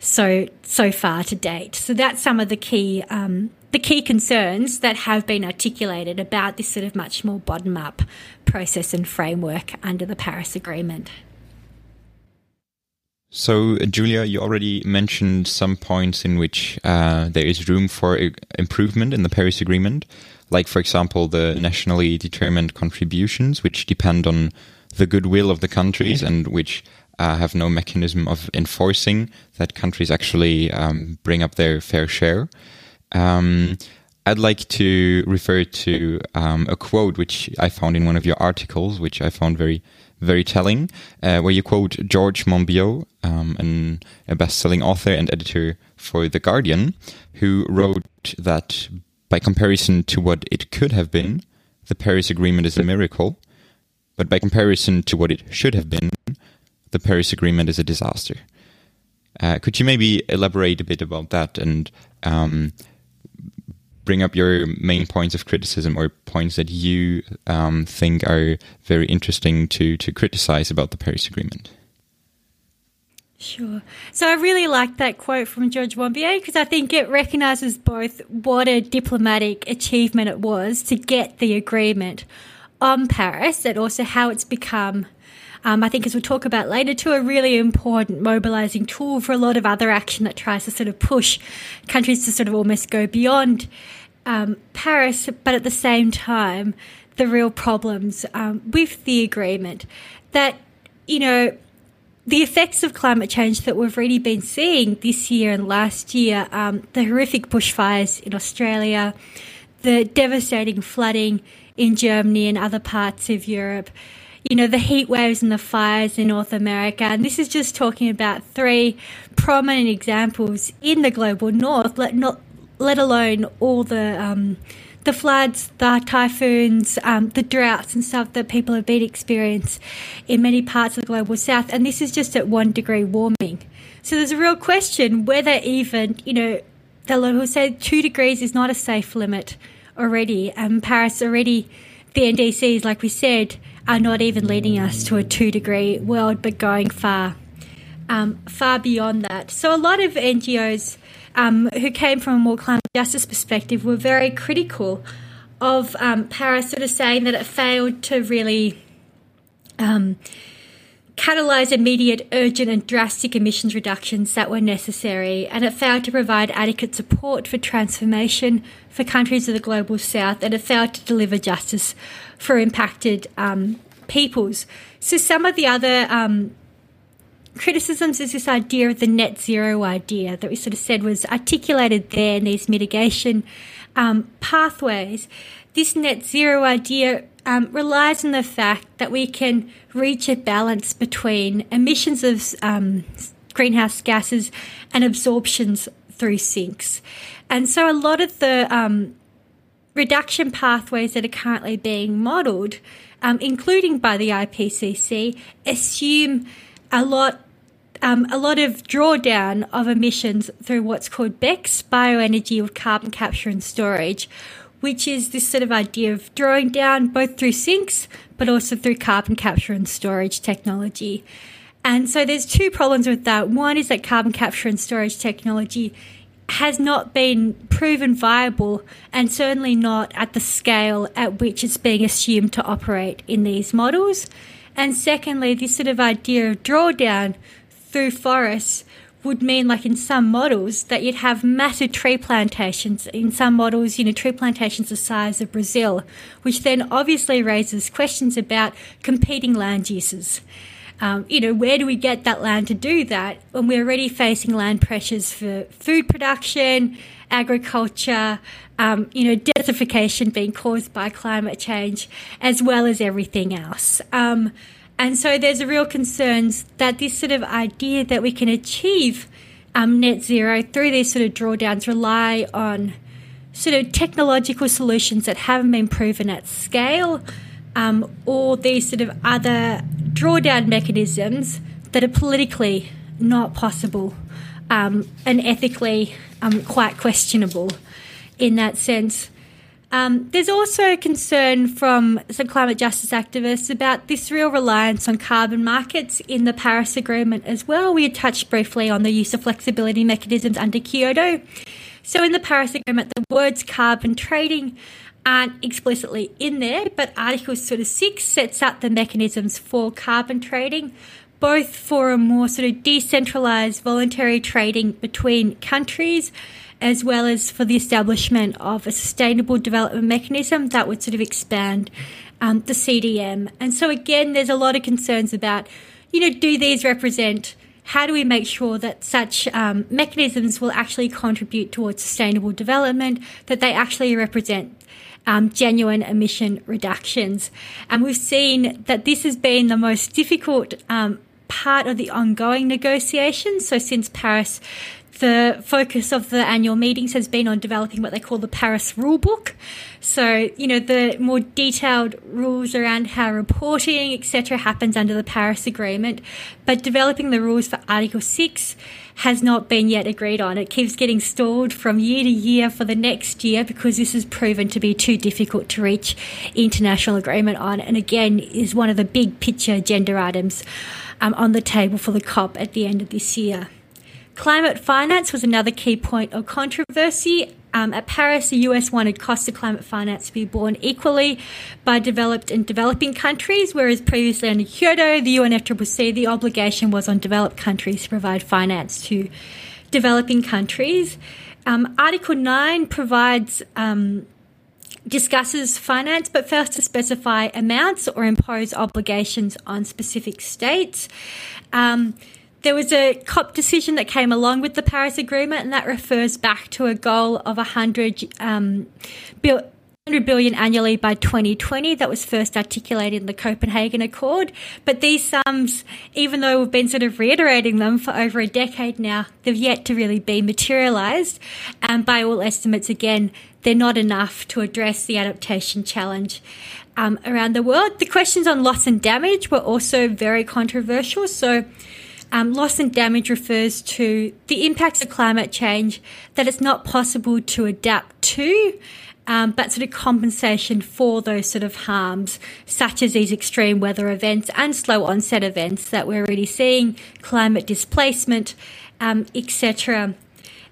so so far to date. So that's some of the key um, the key concerns that have been articulated about this sort of much more bottom up process and framework under the Paris Agreement. So, Julia, you already mentioned some points in which uh, there is room for improvement in the Paris Agreement, like, for example, the nationally determined contributions, which depend on the goodwill of the countries and which uh, have no mechanism of enforcing that countries actually um, bring up their fair share. Um, I'd like to refer to um, a quote which I found in one of your articles, which I found very, very telling, uh, where you quote George Monbiot, um, an, a best-selling author and editor for The Guardian, who wrote that by comparison to what it could have been, the Paris Agreement is a miracle, but by comparison to what it should have been, the Paris Agreement is a disaster. Uh, could you maybe elaborate a bit about that and um, bring up your main points of criticism or points that you um, think are very interesting to to criticize about the Paris Agreement? Sure. So I really like that quote from George Monbiot because I think it recognises both what a diplomatic achievement it was to get the agreement on Paris and also how it's become um, I think, as we'll talk about later, to a really important mobilising tool for a lot of other action that tries to sort of push countries to sort of almost go beyond um, Paris, but at the same time, the real problems um, with the agreement that, you know, the effects of climate change that we've already been seeing this year and last year, um, the horrific bushfires in Australia, the devastating flooding in Germany and other parts of Europe, you know, the heat waves and the fires in North America. And this is just talking about three prominent examples in the global north, let, not, let alone all the. Um, the floods, the typhoons, um, the droughts and stuff that people have been experiencing in many parts of the global south. And this is just at one degree warming. So there's a real question whether even, you know, the lot who say two degrees is not a safe limit already. And Paris already, the NDCs, like we said, are not even leading us to a two degree world, but going far, um, far beyond that. So, a lot of NGOs um, who came from a more climate justice perspective were very critical of um, Paris, sort of saying that it failed to really um, catalyse immediate, urgent, and drastic emissions reductions that were necessary, and it failed to provide adequate support for transformation for countries of the global south, and it failed to deliver justice for impacted um, peoples. So, some of the other um, criticisms is this idea of the net zero idea that we sort of said was articulated there in these mitigation um, pathways. This net zero idea um, relies on the fact that we can reach a balance between emissions of um, greenhouse gases and absorptions through sinks. And so a lot of the um, reduction pathways that are currently being modelled, um, including by the IPCC, assume a lot um, a lot of drawdown of emissions through what's called BECCS, bioenergy or carbon capture and storage, which is this sort of idea of drawing down both through sinks but also through carbon capture and storage technology. And so there's two problems with that. One is that carbon capture and storage technology has not been proven viable and certainly not at the scale at which it's being assumed to operate in these models. And secondly, this sort of idea of drawdown through forests would mean, like in some models, that you'd have massive tree plantations. In some models, you know, tree plantations the size of Brazil, which then obviously raises questions about competing land uses. Um, you know, where do we get that land to do that when we're already facing land pressures for food production, agriculture, um, you know, desertification being caused by climate change, as well as everything else. Um, and so there's a real concerns that this sort of idea that we can achieve um, net zero through these sort of drawdowns rely on sort of technological solutions that haven't been proven at scale, um, or these sort of other drawdown mechanisms that are politically not possible um, and ethically um, quite questionable in that sense. Um, there's also concern from some climate justice activists about this real reliance on carbon markets in the Paris Agreement as well. We had touched briefly on the use of flexibility mechanisms under Kyoto. So, in the Paris Agreement, the words carbon trading aren't explicitly in there, but Article sort of 6 sets out the mechanisms for carbon trading, both for a more sort of decentralized voluntary trading between countries as well as for the establishment of a sustainable development mechanism that would sort of expand um, the CDM. And so, again, there's a lot of concerns about, you know, do these represent how do we make sure that such um, mechanisms will actually contribute towards sustainable development, that they actually represent um, genuine emission reductions? And we've seen that this has been the most difficult um, part of the ongoing negotiations. So, since Paris the focus of the annual meetings has been on developing what they call the Paris Rulebook. So, you know, the more detailed rules around how reporting, etc., happens under the Paris Agreement. But developing the rules for Article 6 has not been yet agreed on. It keeps getting stalled from year to year for the next year because this has proven to be too difficult to reach international agreement on. And again, is one of the big picture agenda items um, on the table for the COP at the end of this year. Climate finance was another key point of controversy. Um, at Paris, the US wanted cost of climate finance to be borne equally by developed and developing countries, whereas previously under Kyoto, the UNFCCC, the obligation was on developed countries to provide finance to developing countries. Um, Article 9 provides um, discusses finance but fails to specify amounts or impose obligations on specific states. Um, there was a COP decision that came along with the Paris Agreement, and that refers back to a goal of 100 um, 100 billion annually by 2020 that was first articulated in the Copenhagen Accord. But these sums, even though we've been sort of reiterating them for over a decade now, they've yet to really be materialised. And by all estimates, again, they're not enough to address the adaptation challenge. Um, around the world. The questions on loss and damage were also very controversial. So, um, loss and damage refers to the impacts of climate change that it's not possible to adapt to. Um, but sort of compensation for those sort of harms, such as these extreme weather events and slow onset events that we're already seeing, climate displacement, um, etc.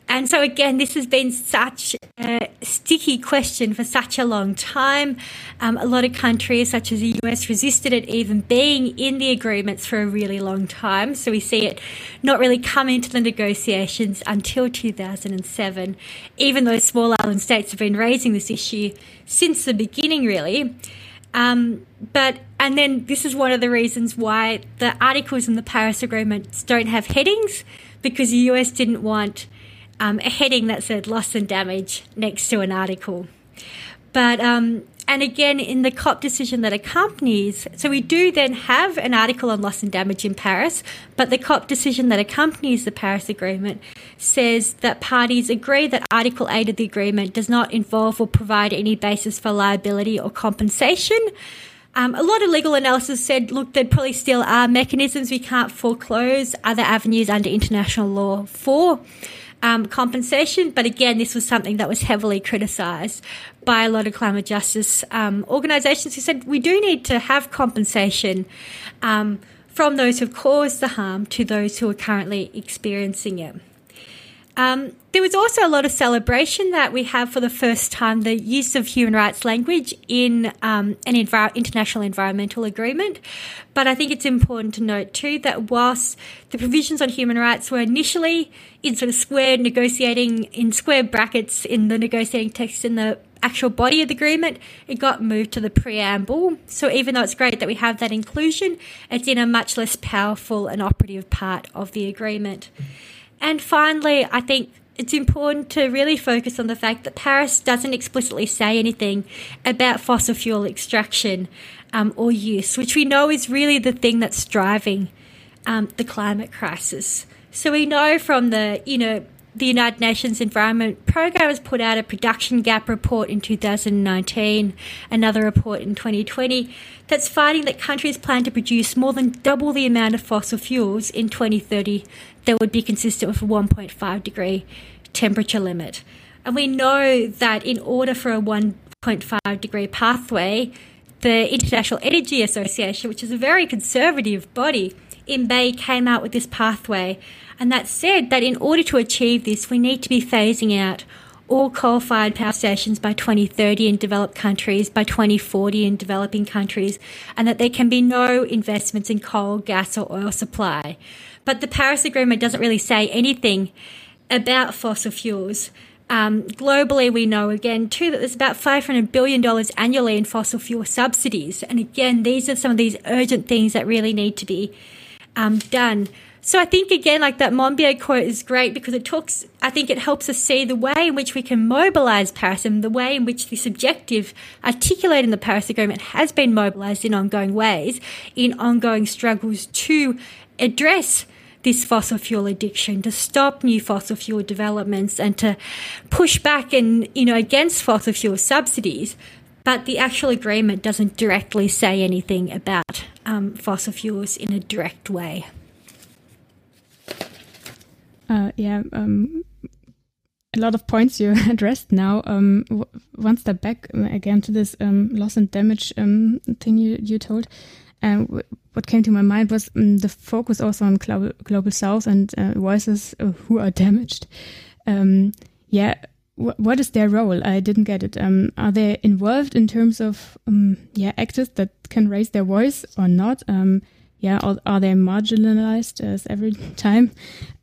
And so, again, this has been such a sticky question for such a long time. Um, a lot of countries, such as the US, resisted it even being in the agreements for a really long time. So, we see it not really come into the negotiations until 2007, even though small island states have been raising this issue since the beginning, really. Um, but and then this is one of the reasons why the articles in the Paris Agreement don't have headings because the US didn't want um, a heading that said loss and damage next to an article. But, um, and again, in the COP decision that accompanies, so we do then have an article on loss and damage in Paris, but the COP decision that accompanies the Paris Agreement says that parties agree that Article 8 of the agreement does not involve or provide any basis for liability or compensation. Um, a lot of legal analysis said, look, there probably still are mechanisms we can't foreclose other avenues under international law for um, compensation. But again, this was something that was heavily criticised by a lot of climate justice um, organisations who said we do need to have compensation um, from those who've caused the harm to those who are currently experiencing it. Um, there was also a lot of celebration that we have for the first time the use of human rights language in um, an envir- international environmental agreement. But I think it's important to note too that whilst the provisions on human rights were initially in sort of square negotiating in square brackets in the negotiating text in the actual body of the agreement, it got moved to the preamble. So even though it's great that we have that inclusion, it's in a much less powerful and operative part of the agreement. And finally, I think it's important to really focus on the fact that Paris doesn't explicitly say anything about fossil fuel extraction um, or use, which we know is really the thing that's driving um, the climate crisis. So we know from the, you know, the United Nations Environment Programme has put out a production gap report in 2019, another report in 2020, that's finding that countries plan to produce more than double the amount of fossil fuels in 2030 that would be consistent with a 1.5 degree temperature limit. And we know that in order for a 1.5 degree pathway, the International Energy Association, which is a very conservative body, in May came out with this pathway. And that said that in order to achieve this, we need to be phasing out all coal fired power stations by 2030 in developed countries, by 2040 in developing countries, and that there can be no investments in coal, gas, or oil supply. But the Paris Agreement doesn't really say anything about fossil fuels. Um, globally, we know again too that there's about $500 billion annually in fossil fuel subsidies. And again, these are some of these urgent things that really need to be um, done. So I think again, like that Monbiot quote is great because it talks, I think it helps us see the way in which we can mobilize Paris and the way in which this objective articulated in the Paris Agreement has been mobilized in ongoing ways, in ongoing struggles to address this fossil fuel addiction, to stop new fossil fuel developments and to push back and, you know, against fossil fuel subsidies. But the actual agreement doesn't directly say anything about um, fossil fuels in a direct way. Uh, yeah, um, a lot of points you addressed now. Um, one step back uh, again to this um, loss and damage um, thing you, you told. Um, what came to my mind was um, the focus also on global, global south and uh, voices who are damaged. Um, yeah, wh what is their role? I didn't get it. Um, are they involved in terms of um, yeah actors that can raise their voice or not? Um, yeah, or are they marginalized as every time?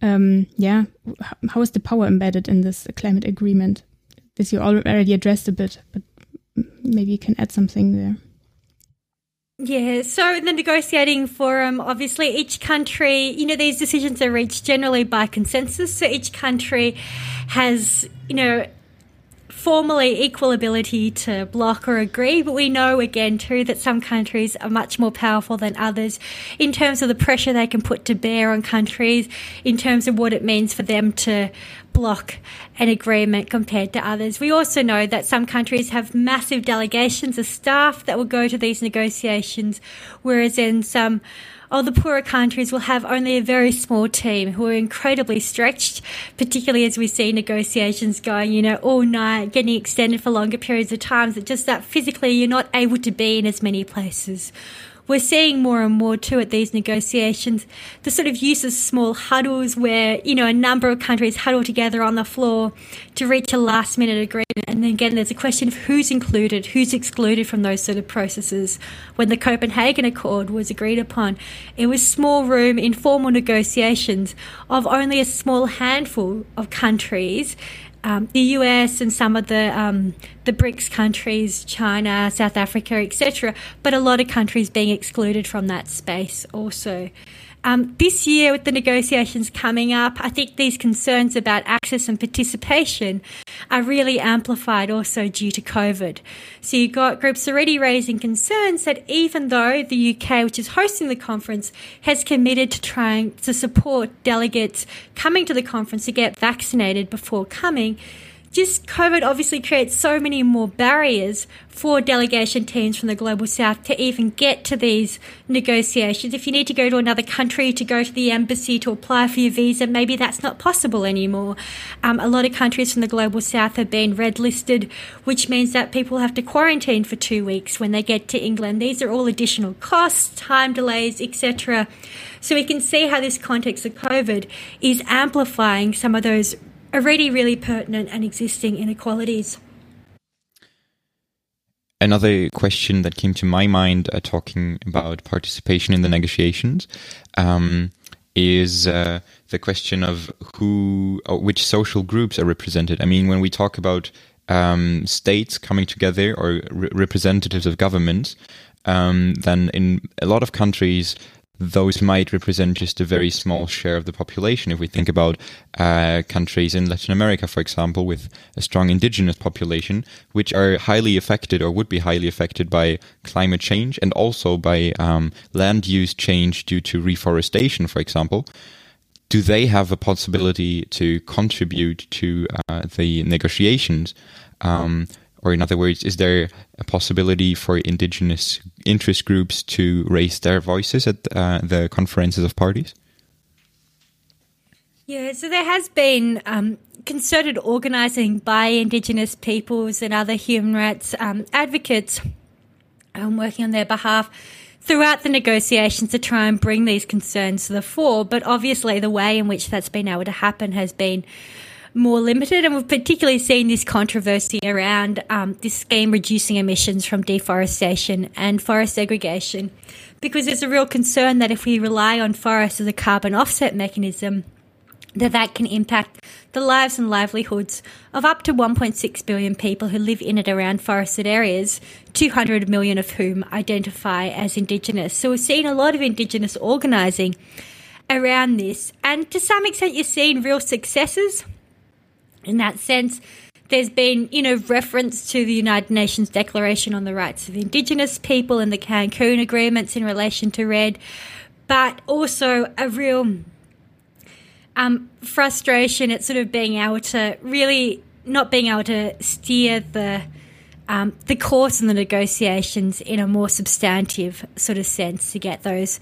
Um, yeah, how is the power embedded in this climate agreement? This you already addressed a bit, but maybe you can add something there. Yeah, so in the negotiating forum, obviously each country, you know, these decisions are reached generally by consensus. So each country has, you know, formally equal ability to block or agree, but we know again too that some countries are much more powerful than others in terms of the pressure they can put to bear on countries, in terms of what it means for them to block an agreement compared to others. We also know that some countries have massive delegations of staff that will go to these negotiations, whereas in some oh, the poorer countries will have only a very small team who are incredibly stretched, particularly as we see negotiations going, you know, all night, getting extended for longer periods of time, that just that physically you're not able to be in as many places we're seeing more and more too at these negotiations. The sort of use of small huddles where you know a number of countries huddle together on the floor to reach a last minute agreement. And then again there's a question of who's included who's excluded from those sort of processes. When the copenhagen accord was agreed upon it was small room informal negotiations of only a small handful of countries um, the US and some of the um, the BRICS countries, China, South Africa, etc., but a lot of countries being excluded from that space also. Um, this year, with the negotiations coming up, I think these concerns about access and participation are really amplified also due to COVID. So you've got groups already raising concerns that even though the UK, which is hosting the conference, has committed to trying to support delegates coming to the conference to get vaccinated before coming, just COVID obviously creates so many more barriers for delegation teams from the global south to even get to these negotiations. If you need to go to another country to go to the embassy to apply for your visa, maybe that's not possible anymore. Um, a lot of countries from the global south have been red listed, which means that people have to quarantine for two weeks when they get to England. These are all additional costs, time delays, etc. So we can see how this context of COVID is amplifying some of those already really pertinent and existing inequalities. Another question that came to my mind uh, talking about participation in the negotiations um, is uh, the question of who, or which social groups are represented. I mean, when we talk about um, states coming together or re- representatives of governments, um, then in a lot of countries, those might represent just a very small share of the population. If we think about uh, countries in Latin America, for example, with a strong indigenous population, which are highly affected or would be highly affected by climate change and also by um, land use change due to reforestation, for example, do they have a possibility to contribute to uh, the negotiations? Um, or, in other words, is there a possibility for indigenous interest groups to raise their voices at uh, the conferences of parties? Yeah, so there has been um, concerted organising by Indigenous peoples and other human rights um, advocates um, working on their behalf throughout the negotiations to try and bring these concerns to the fore. But obviously, the way in which that's been able to happen has been more limited. And we've particularly seen this controversy around um, this scheme reducing emissions from deforestation and forest degradation, because there's a real concern that if we rely on forests as a carbon offset mechanism, that that can impact the lives and livelihoods of up to 1.6 billion people who live in and around forested areas, 200 million of whom identify as Indigenous. So we've seen a lot of Indigenous organising around this, and to some extent, you're seeing real successes in that sense, there's been, you know, reference to the United Nations Declaration on the Rights of Indigenous People and the Cancun agreements in relation to REDD, but also a real um, frustration at sort of being able to really not being able to steer the um, the course and the negotiations in a more substantive sort of sense to get those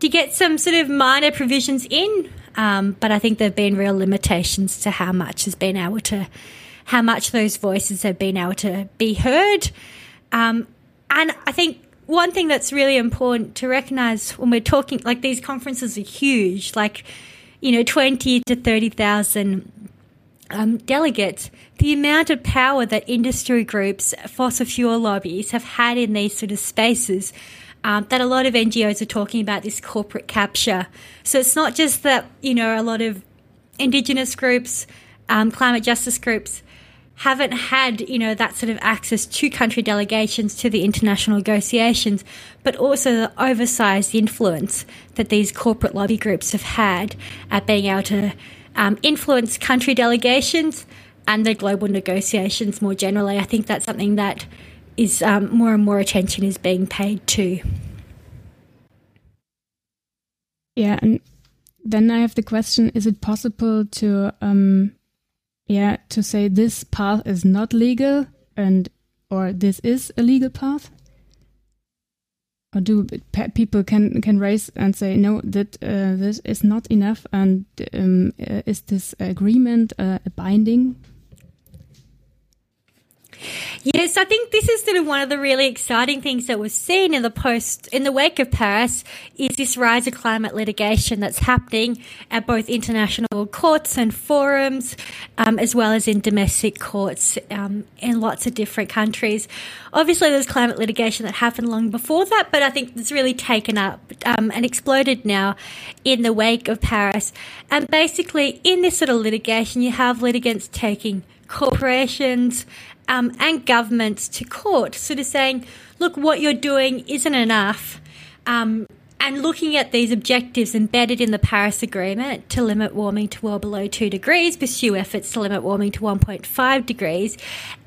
to get some sort of minor provisions in um, but I think there have been real limitations to how much has been able to, how much those voices have been able to be heard. Um, and I think one thing that's really important to recognize when we're talking, like these conferences are huge, like, you know, 20 to 30,000 um, delegates, the amount of power that industry groups, fossil fuel lobbies have had in these sort of spaces um, that a lot of NGOs are talking about this corporate capture. So it's not just that, you know, a lot of Indigenous groups, um, climate justice groups haven't had, you know, that sort of access to country delegations to the international negotiations, but also the oversized influence that these corporate lobby groups have had at being able to um, influence country delegations and the global negotiations more generally. I think that's something that is um, more and more attention is being paid to. Yeah, and then I have the question: Is it possible to, um, yeah, to say this path is not legal and or this is a legal path? Or do people can can raise and say no that uh, this is not enough and um, uh, is this agreement uh, binding? Yes, I think this is sort of one of the really exciting things that was seen in the post, in the wake of Paris, is this rise of climate litigation that's happening at both international courts and forums, um, as well as in domestic courts um, in lots of different countries. Obviously, there's climate litigation that happened long before that, but I think it's really taken up um, and exploded now in the wake of Paris. And basically, in this sort of litigation, you have litigants taking corporations um, and governments to court, sort of saying, look, what you're doing isn't enough. Um, and looking at these objectives embedded in the Paris Agreement to limit warming to well below 2 degrees, pursue efforts to limit warming to 1.5 degrees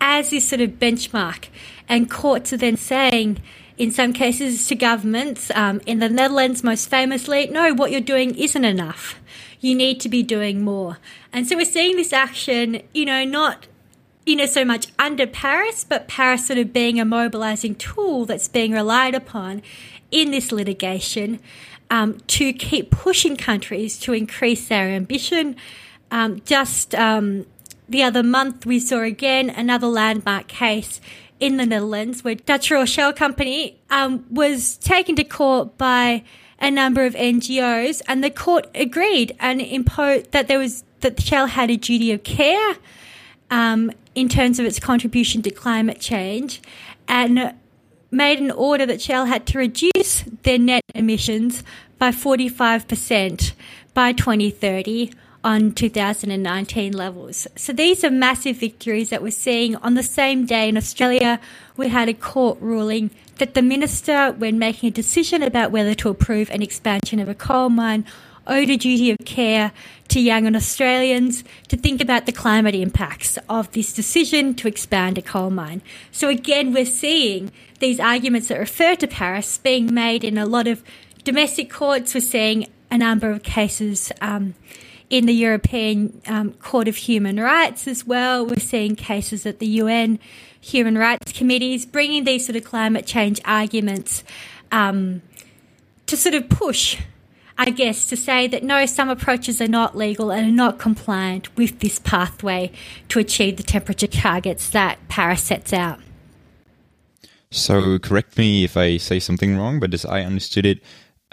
as this sort of benchmark. And courts are then saying, in some cases to governments, um, in the Netherlands most famously, no, what you're doing isn't enough. You need to be doing more. And so we're seeing this action, you know, not you know, so much under Paris, but Paris sort of being a mobilizing tool that's being relied upon in this litigation um, to keep pushing countries to increase their ambition. Um, just um, the other month, we saw again another landmark case in the Netherlands where Dutch Royal Shell Company um, was taken to court by a number of NGOs, and the court agreed and imposed that there was that Shell had a duty of care um, in terms of its contribution to climate change and made an order that Shell had to reduce their net emissions by 45% by 2030 on 2019 levels. So these are massive victories that we're seeing on the same day in Australia. We had a court ruling that the minister, when making a decision about whether to approve an expansion of a coal mine, owed a duty of care to young Australians to think about the climate impacts of this decision to expand a coal mine. So again, we're seeing these arguments that refer to Paris being made in a lot of domestic courts. We're seeing a number of cases um, in the European um, Court of Human Rights as well. We're seeing cases at the UN Human Rights Committees bringing these sort of climate change arguments um, to sort of push I guess, to say that no, some approaches are not legal and are not compliant with this pathway to achieve the temperature targets that Paris sets out. So, correct me if I say something wrong, but as I understood it,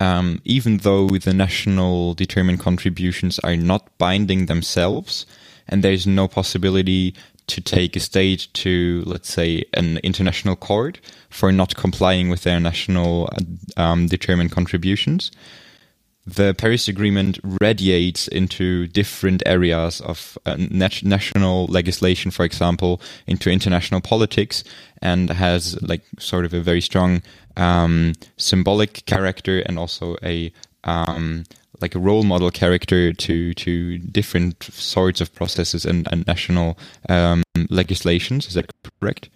um, even though the national determined contributions are not binding themselves, and there's no possibility to take a state to, let's say, an international court for not complying with their national um, determined contributions, the Paris Agreement radiates into different areas of uh, nat- national legislation, for example, into international politics, and has like sort of a very strong um, symbolic character and also a um, like a role model character to to different sorts of processes and, and national um, legislations. Is that correct?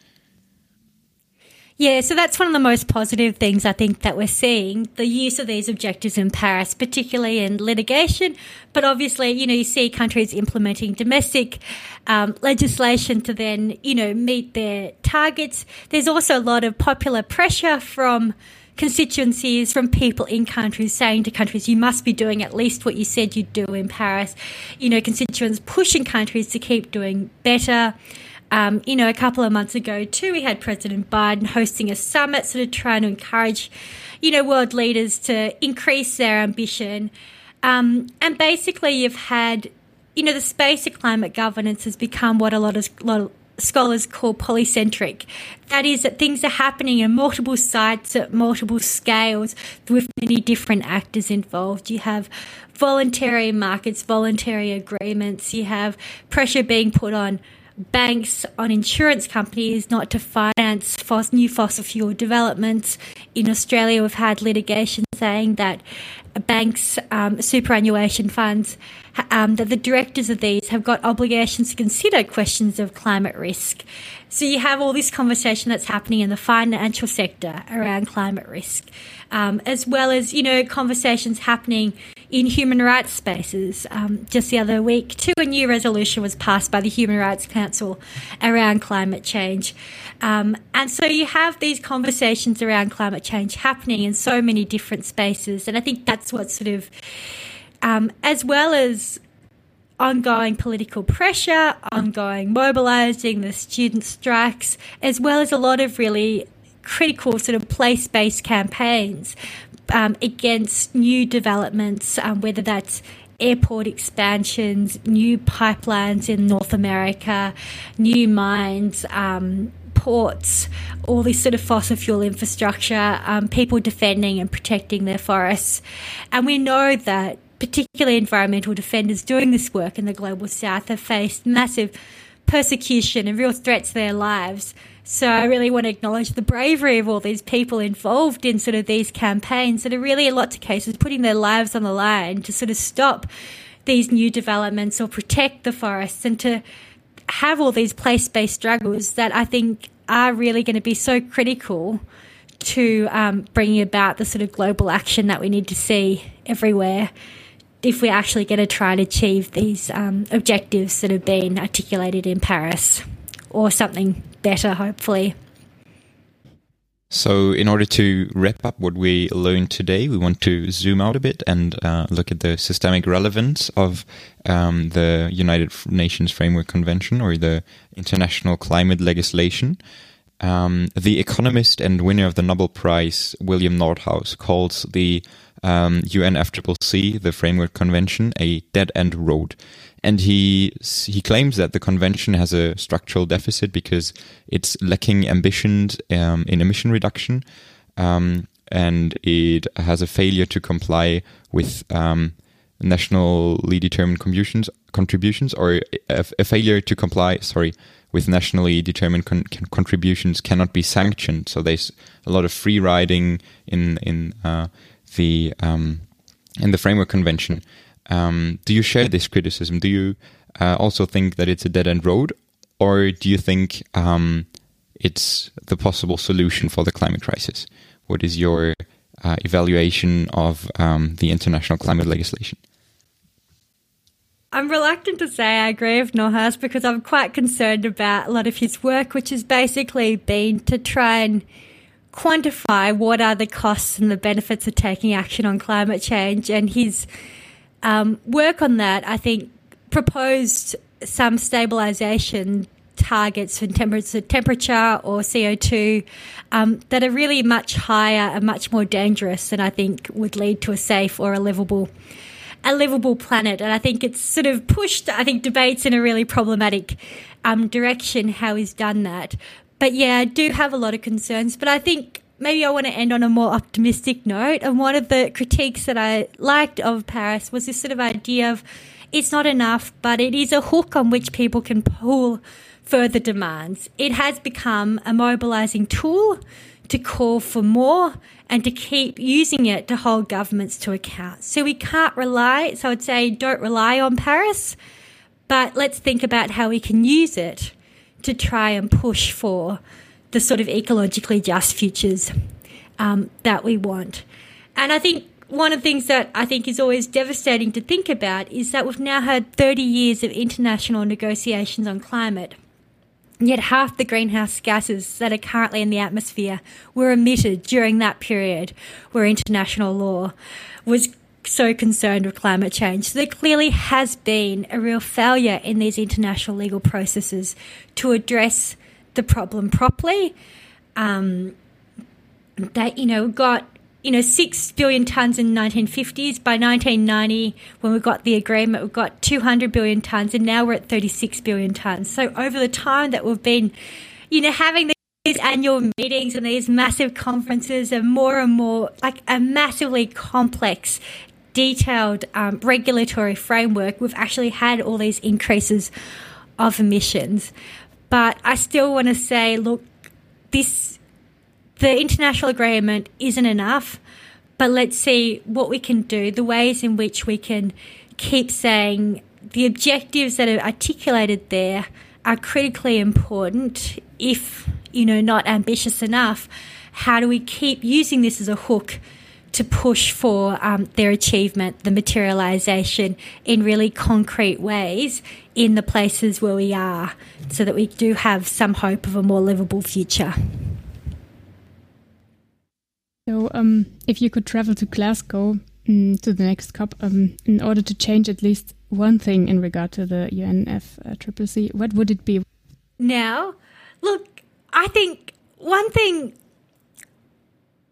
Yeah, so that's one of the most positive things I think that we're seeing the use of these objectives in Paris, particularly in litigation. But obviously, you know, you see countries implementing domestic um, legislation to then, you know, meet their targets. There's also a lot of popular pressure from constituencies from people in countries saying to countries, you must be doing at least what you said you'd do in Paris. You know, constituents pushing countries to keep doing better. Um, you know, a couple of months ago, too, we had President Biden hosting a summit, sort of trying to encourage, you know, world leaders to increase their ambition. Um, and basically, you've had, you know, the space of climate governance has become what a lot of, lot of scholars call polycentric. That is, that things are happening in multiple sites at multiple scales with many different actors involved. You have voluntary markets, voluntary agreements, you have pressure being put on banks on insurance companies not to finance new fossil fuel developments. In Australia, we've had litigation saying that banks, um, superannuation funds, um, that the directors of these have got obligations to consider questions of climate risk. So you have all this conversation that's happening in the financial sector around climate risk, um, as well as you know conversations happening in human rights spaces. Um, just the other week, too, a new resolution was passed by the Human Rights Council around climate change. Um, and so you have these conversations around climate change happening in so many different spaces. And I think that's what sort of, um, as well as ongoing political pressure, ongoing mobilising, the student strikes, as well as a lot of really critical sort of place based campaigns um, against new developments, um, whether that's airport expansions, new pipelines in North America, new mines, um, ports, all this sort of fossil fuel infrastructure, um, people defending and protecting their forests. And we know that particularly environmental defenders doing this work in the global south have faced massive persecution and real threats to their lives. So I really want to acknowledge the bravery of all these people involved in sort of these campaigns that are really in lots of cases putting their lives on the line to sort of stop these new developments or protect the forests and to have all these place-based struggles that I think are really going to be so critical to um, bringing about the sort of global action that we need to see everywhere if we're actually going to try and achieve these um, objectives that have been articulated in Paris or something better, hopefully. So, in order to wrap up what we learned today, we want to zoom out a bit and uh, look at the systemic relevance of um, the United Nations Framework Convention or the international climate legislation. Um, the economist and winner of the Nobel Prize, William Nordhaus, calls the um, UNFCCC, the Framework Convention, a dead end road. And he he claims that the convention has a structural deficit because it's lacking ambition um, in emission reduction, um, and it has a failure to comply with um, nationally determined contributions, contributions, or a, a, failure to comply. Sorry, with nationally determined con contributions cannot be sanctioned. So there's a lot of free riding in in uh, the um, in the framework convention. Um, do you share this criticism? Do you uh, also think that it's a dead end road, or do you think um, it's the possible solution for the climate crisis? What is your uh, evaluation of um, the international climate legislation? I'm reluctant to say I agree with Nordhaus because I'm quite concerned about a lot of his work, which has basically been to try and quantify what are the costs and the benefits of taking action on climate change. And his um, work on that, I think, proposed some stabilisation targets for temperature, temperature or CO2 um, that are really much higher and much more dangerous and I think would lead to a safe or a livable a livable planet. And I think it's sort of pushed, I think, debates in a really problematic um, direction how he's done that. But yeah, I do have a lot of concerns. But I think maybe I want to end on a more optimistic note. And one of the critiques that I liked of Paris was this sort of idea of it's not enough, but it is a hook on which people can pull further demands. It has become a mobilizing tool to call for more and to keep using it to hold governments to account. So we can't rely, so I'd say don't rely on Paris, but let's think about how we can use it to try and push for the sort of ecologically just futures um, that we want. And I think one of the things that I think is always devastating to think about is that we've now had 30 years of international negotiations on climate. Yet half the greenhouse gases that are currently in the atmosphere were emitted during that period where international law was so concerned with climate change. So there clearly has been a real failure in these international legal processes to address the problem properly. Um, that, you know, got you know, 6 billion tonnes in the 1950s. By 1990, when we got the agreement, we got 200 billion tonnes, and now we're at 36 billion tonnes. So over the time that we've been, you know, having these annual meetings and these massive conferences and more and more, like a massively complex, detailed um, regulatory framework, we've actually had all these increases of emissions. But I still want to say, look, this the international agreement isn't enough, but let's see what we can do, the ways in which we can keep saying the objectives that are articulated there are critically important if you know not ambitious enough. How do we keep using this as a hook to push for um, their achievement the materialization in really concrete ways in the places where we are so that we do have some hope of a more livable future so, um, if you could travel to Glasgow um, to the next COP um, in order to change at least one thing in regard to the UNFCCC, what would it be? Now, look, I think one thing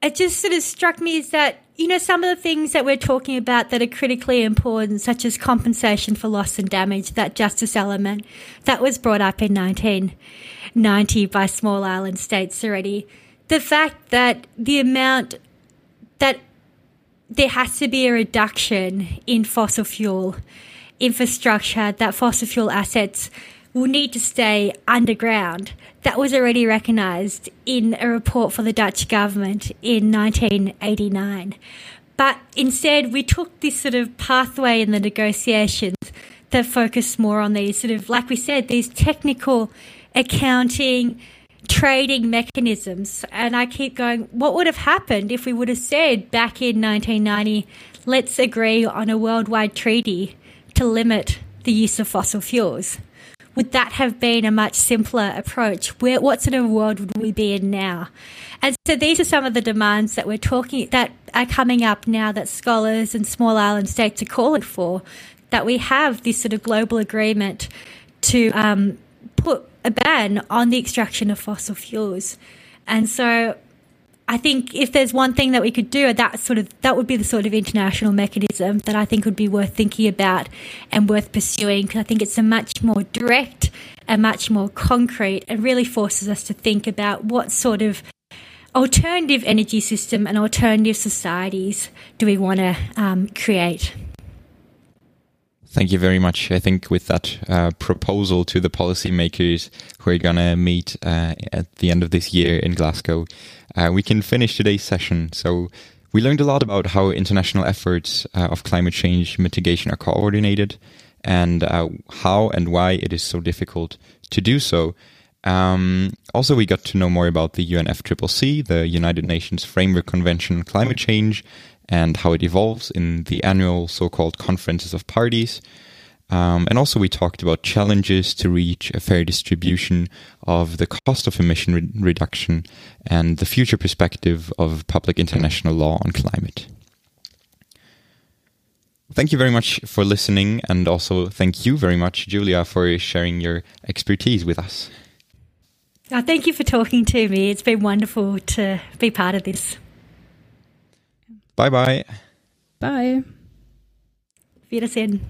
it just sort of struck me is that you know some of the things that we're talking about that are critically important such as compensation for loss and damage that justice element that was brought up in 1990 by small island states already the fact that the amount that there has to be a reduction in fossil fuel infrastructure, that fossil fuel assets will need to stay underground. That was already recognised in a report for the Dutch government in 1989. But instead, we took this sort of pathway in the negotiations that focused more on these sort of, like we said, these technical accounting, trading mechanisms. And I keep going, what would have happened if we would have said back in 1990, let's agree on a worldwide treaty to limit the use of fossil fuels? Would that have been a much simpler approach? Where, what sort of world would we be in now? And so these are some of the demands that we're talking that are coming up now that scholars and small island states are calling for. That we have this sort of global agreement to um, put a ban on the extraction of fossil fuels. And so I think if there's one thing that we could do, that sort of that would be the sort of international mechanism that I think would be worth thinking about and worth pursuing because I think it's a much more direct and much more concrete and really forces us to think about what sort of alternative energy system and alternative societies do we want to um, create. Thank you very much. I think with that uh, proposal to the policymakers who are going to meet uh, at the end of this year in Glasgow, uh, we can finish today's session. So we learned a lot about how international efforts uh, of climate change mitigation are coordinated and uh, how and why it is so difficult to do so. Um, also, we got to know more about the UNFCCC, the United Nations Framework Convention on Climate Change, and how it evolves in the annual so called conferences of parties. Um, and also, we talked about challenges to reach a fair distribution of the cost of emission re- reduction and the future perspective of public international law on climate. Thank you very much for listening, and also thank you very much, Julia, for sharing your expertise with us. Oh, thank you for talking to me. It's been wonderful to be part of this. Bye, bye. Bye. Wiedersehen.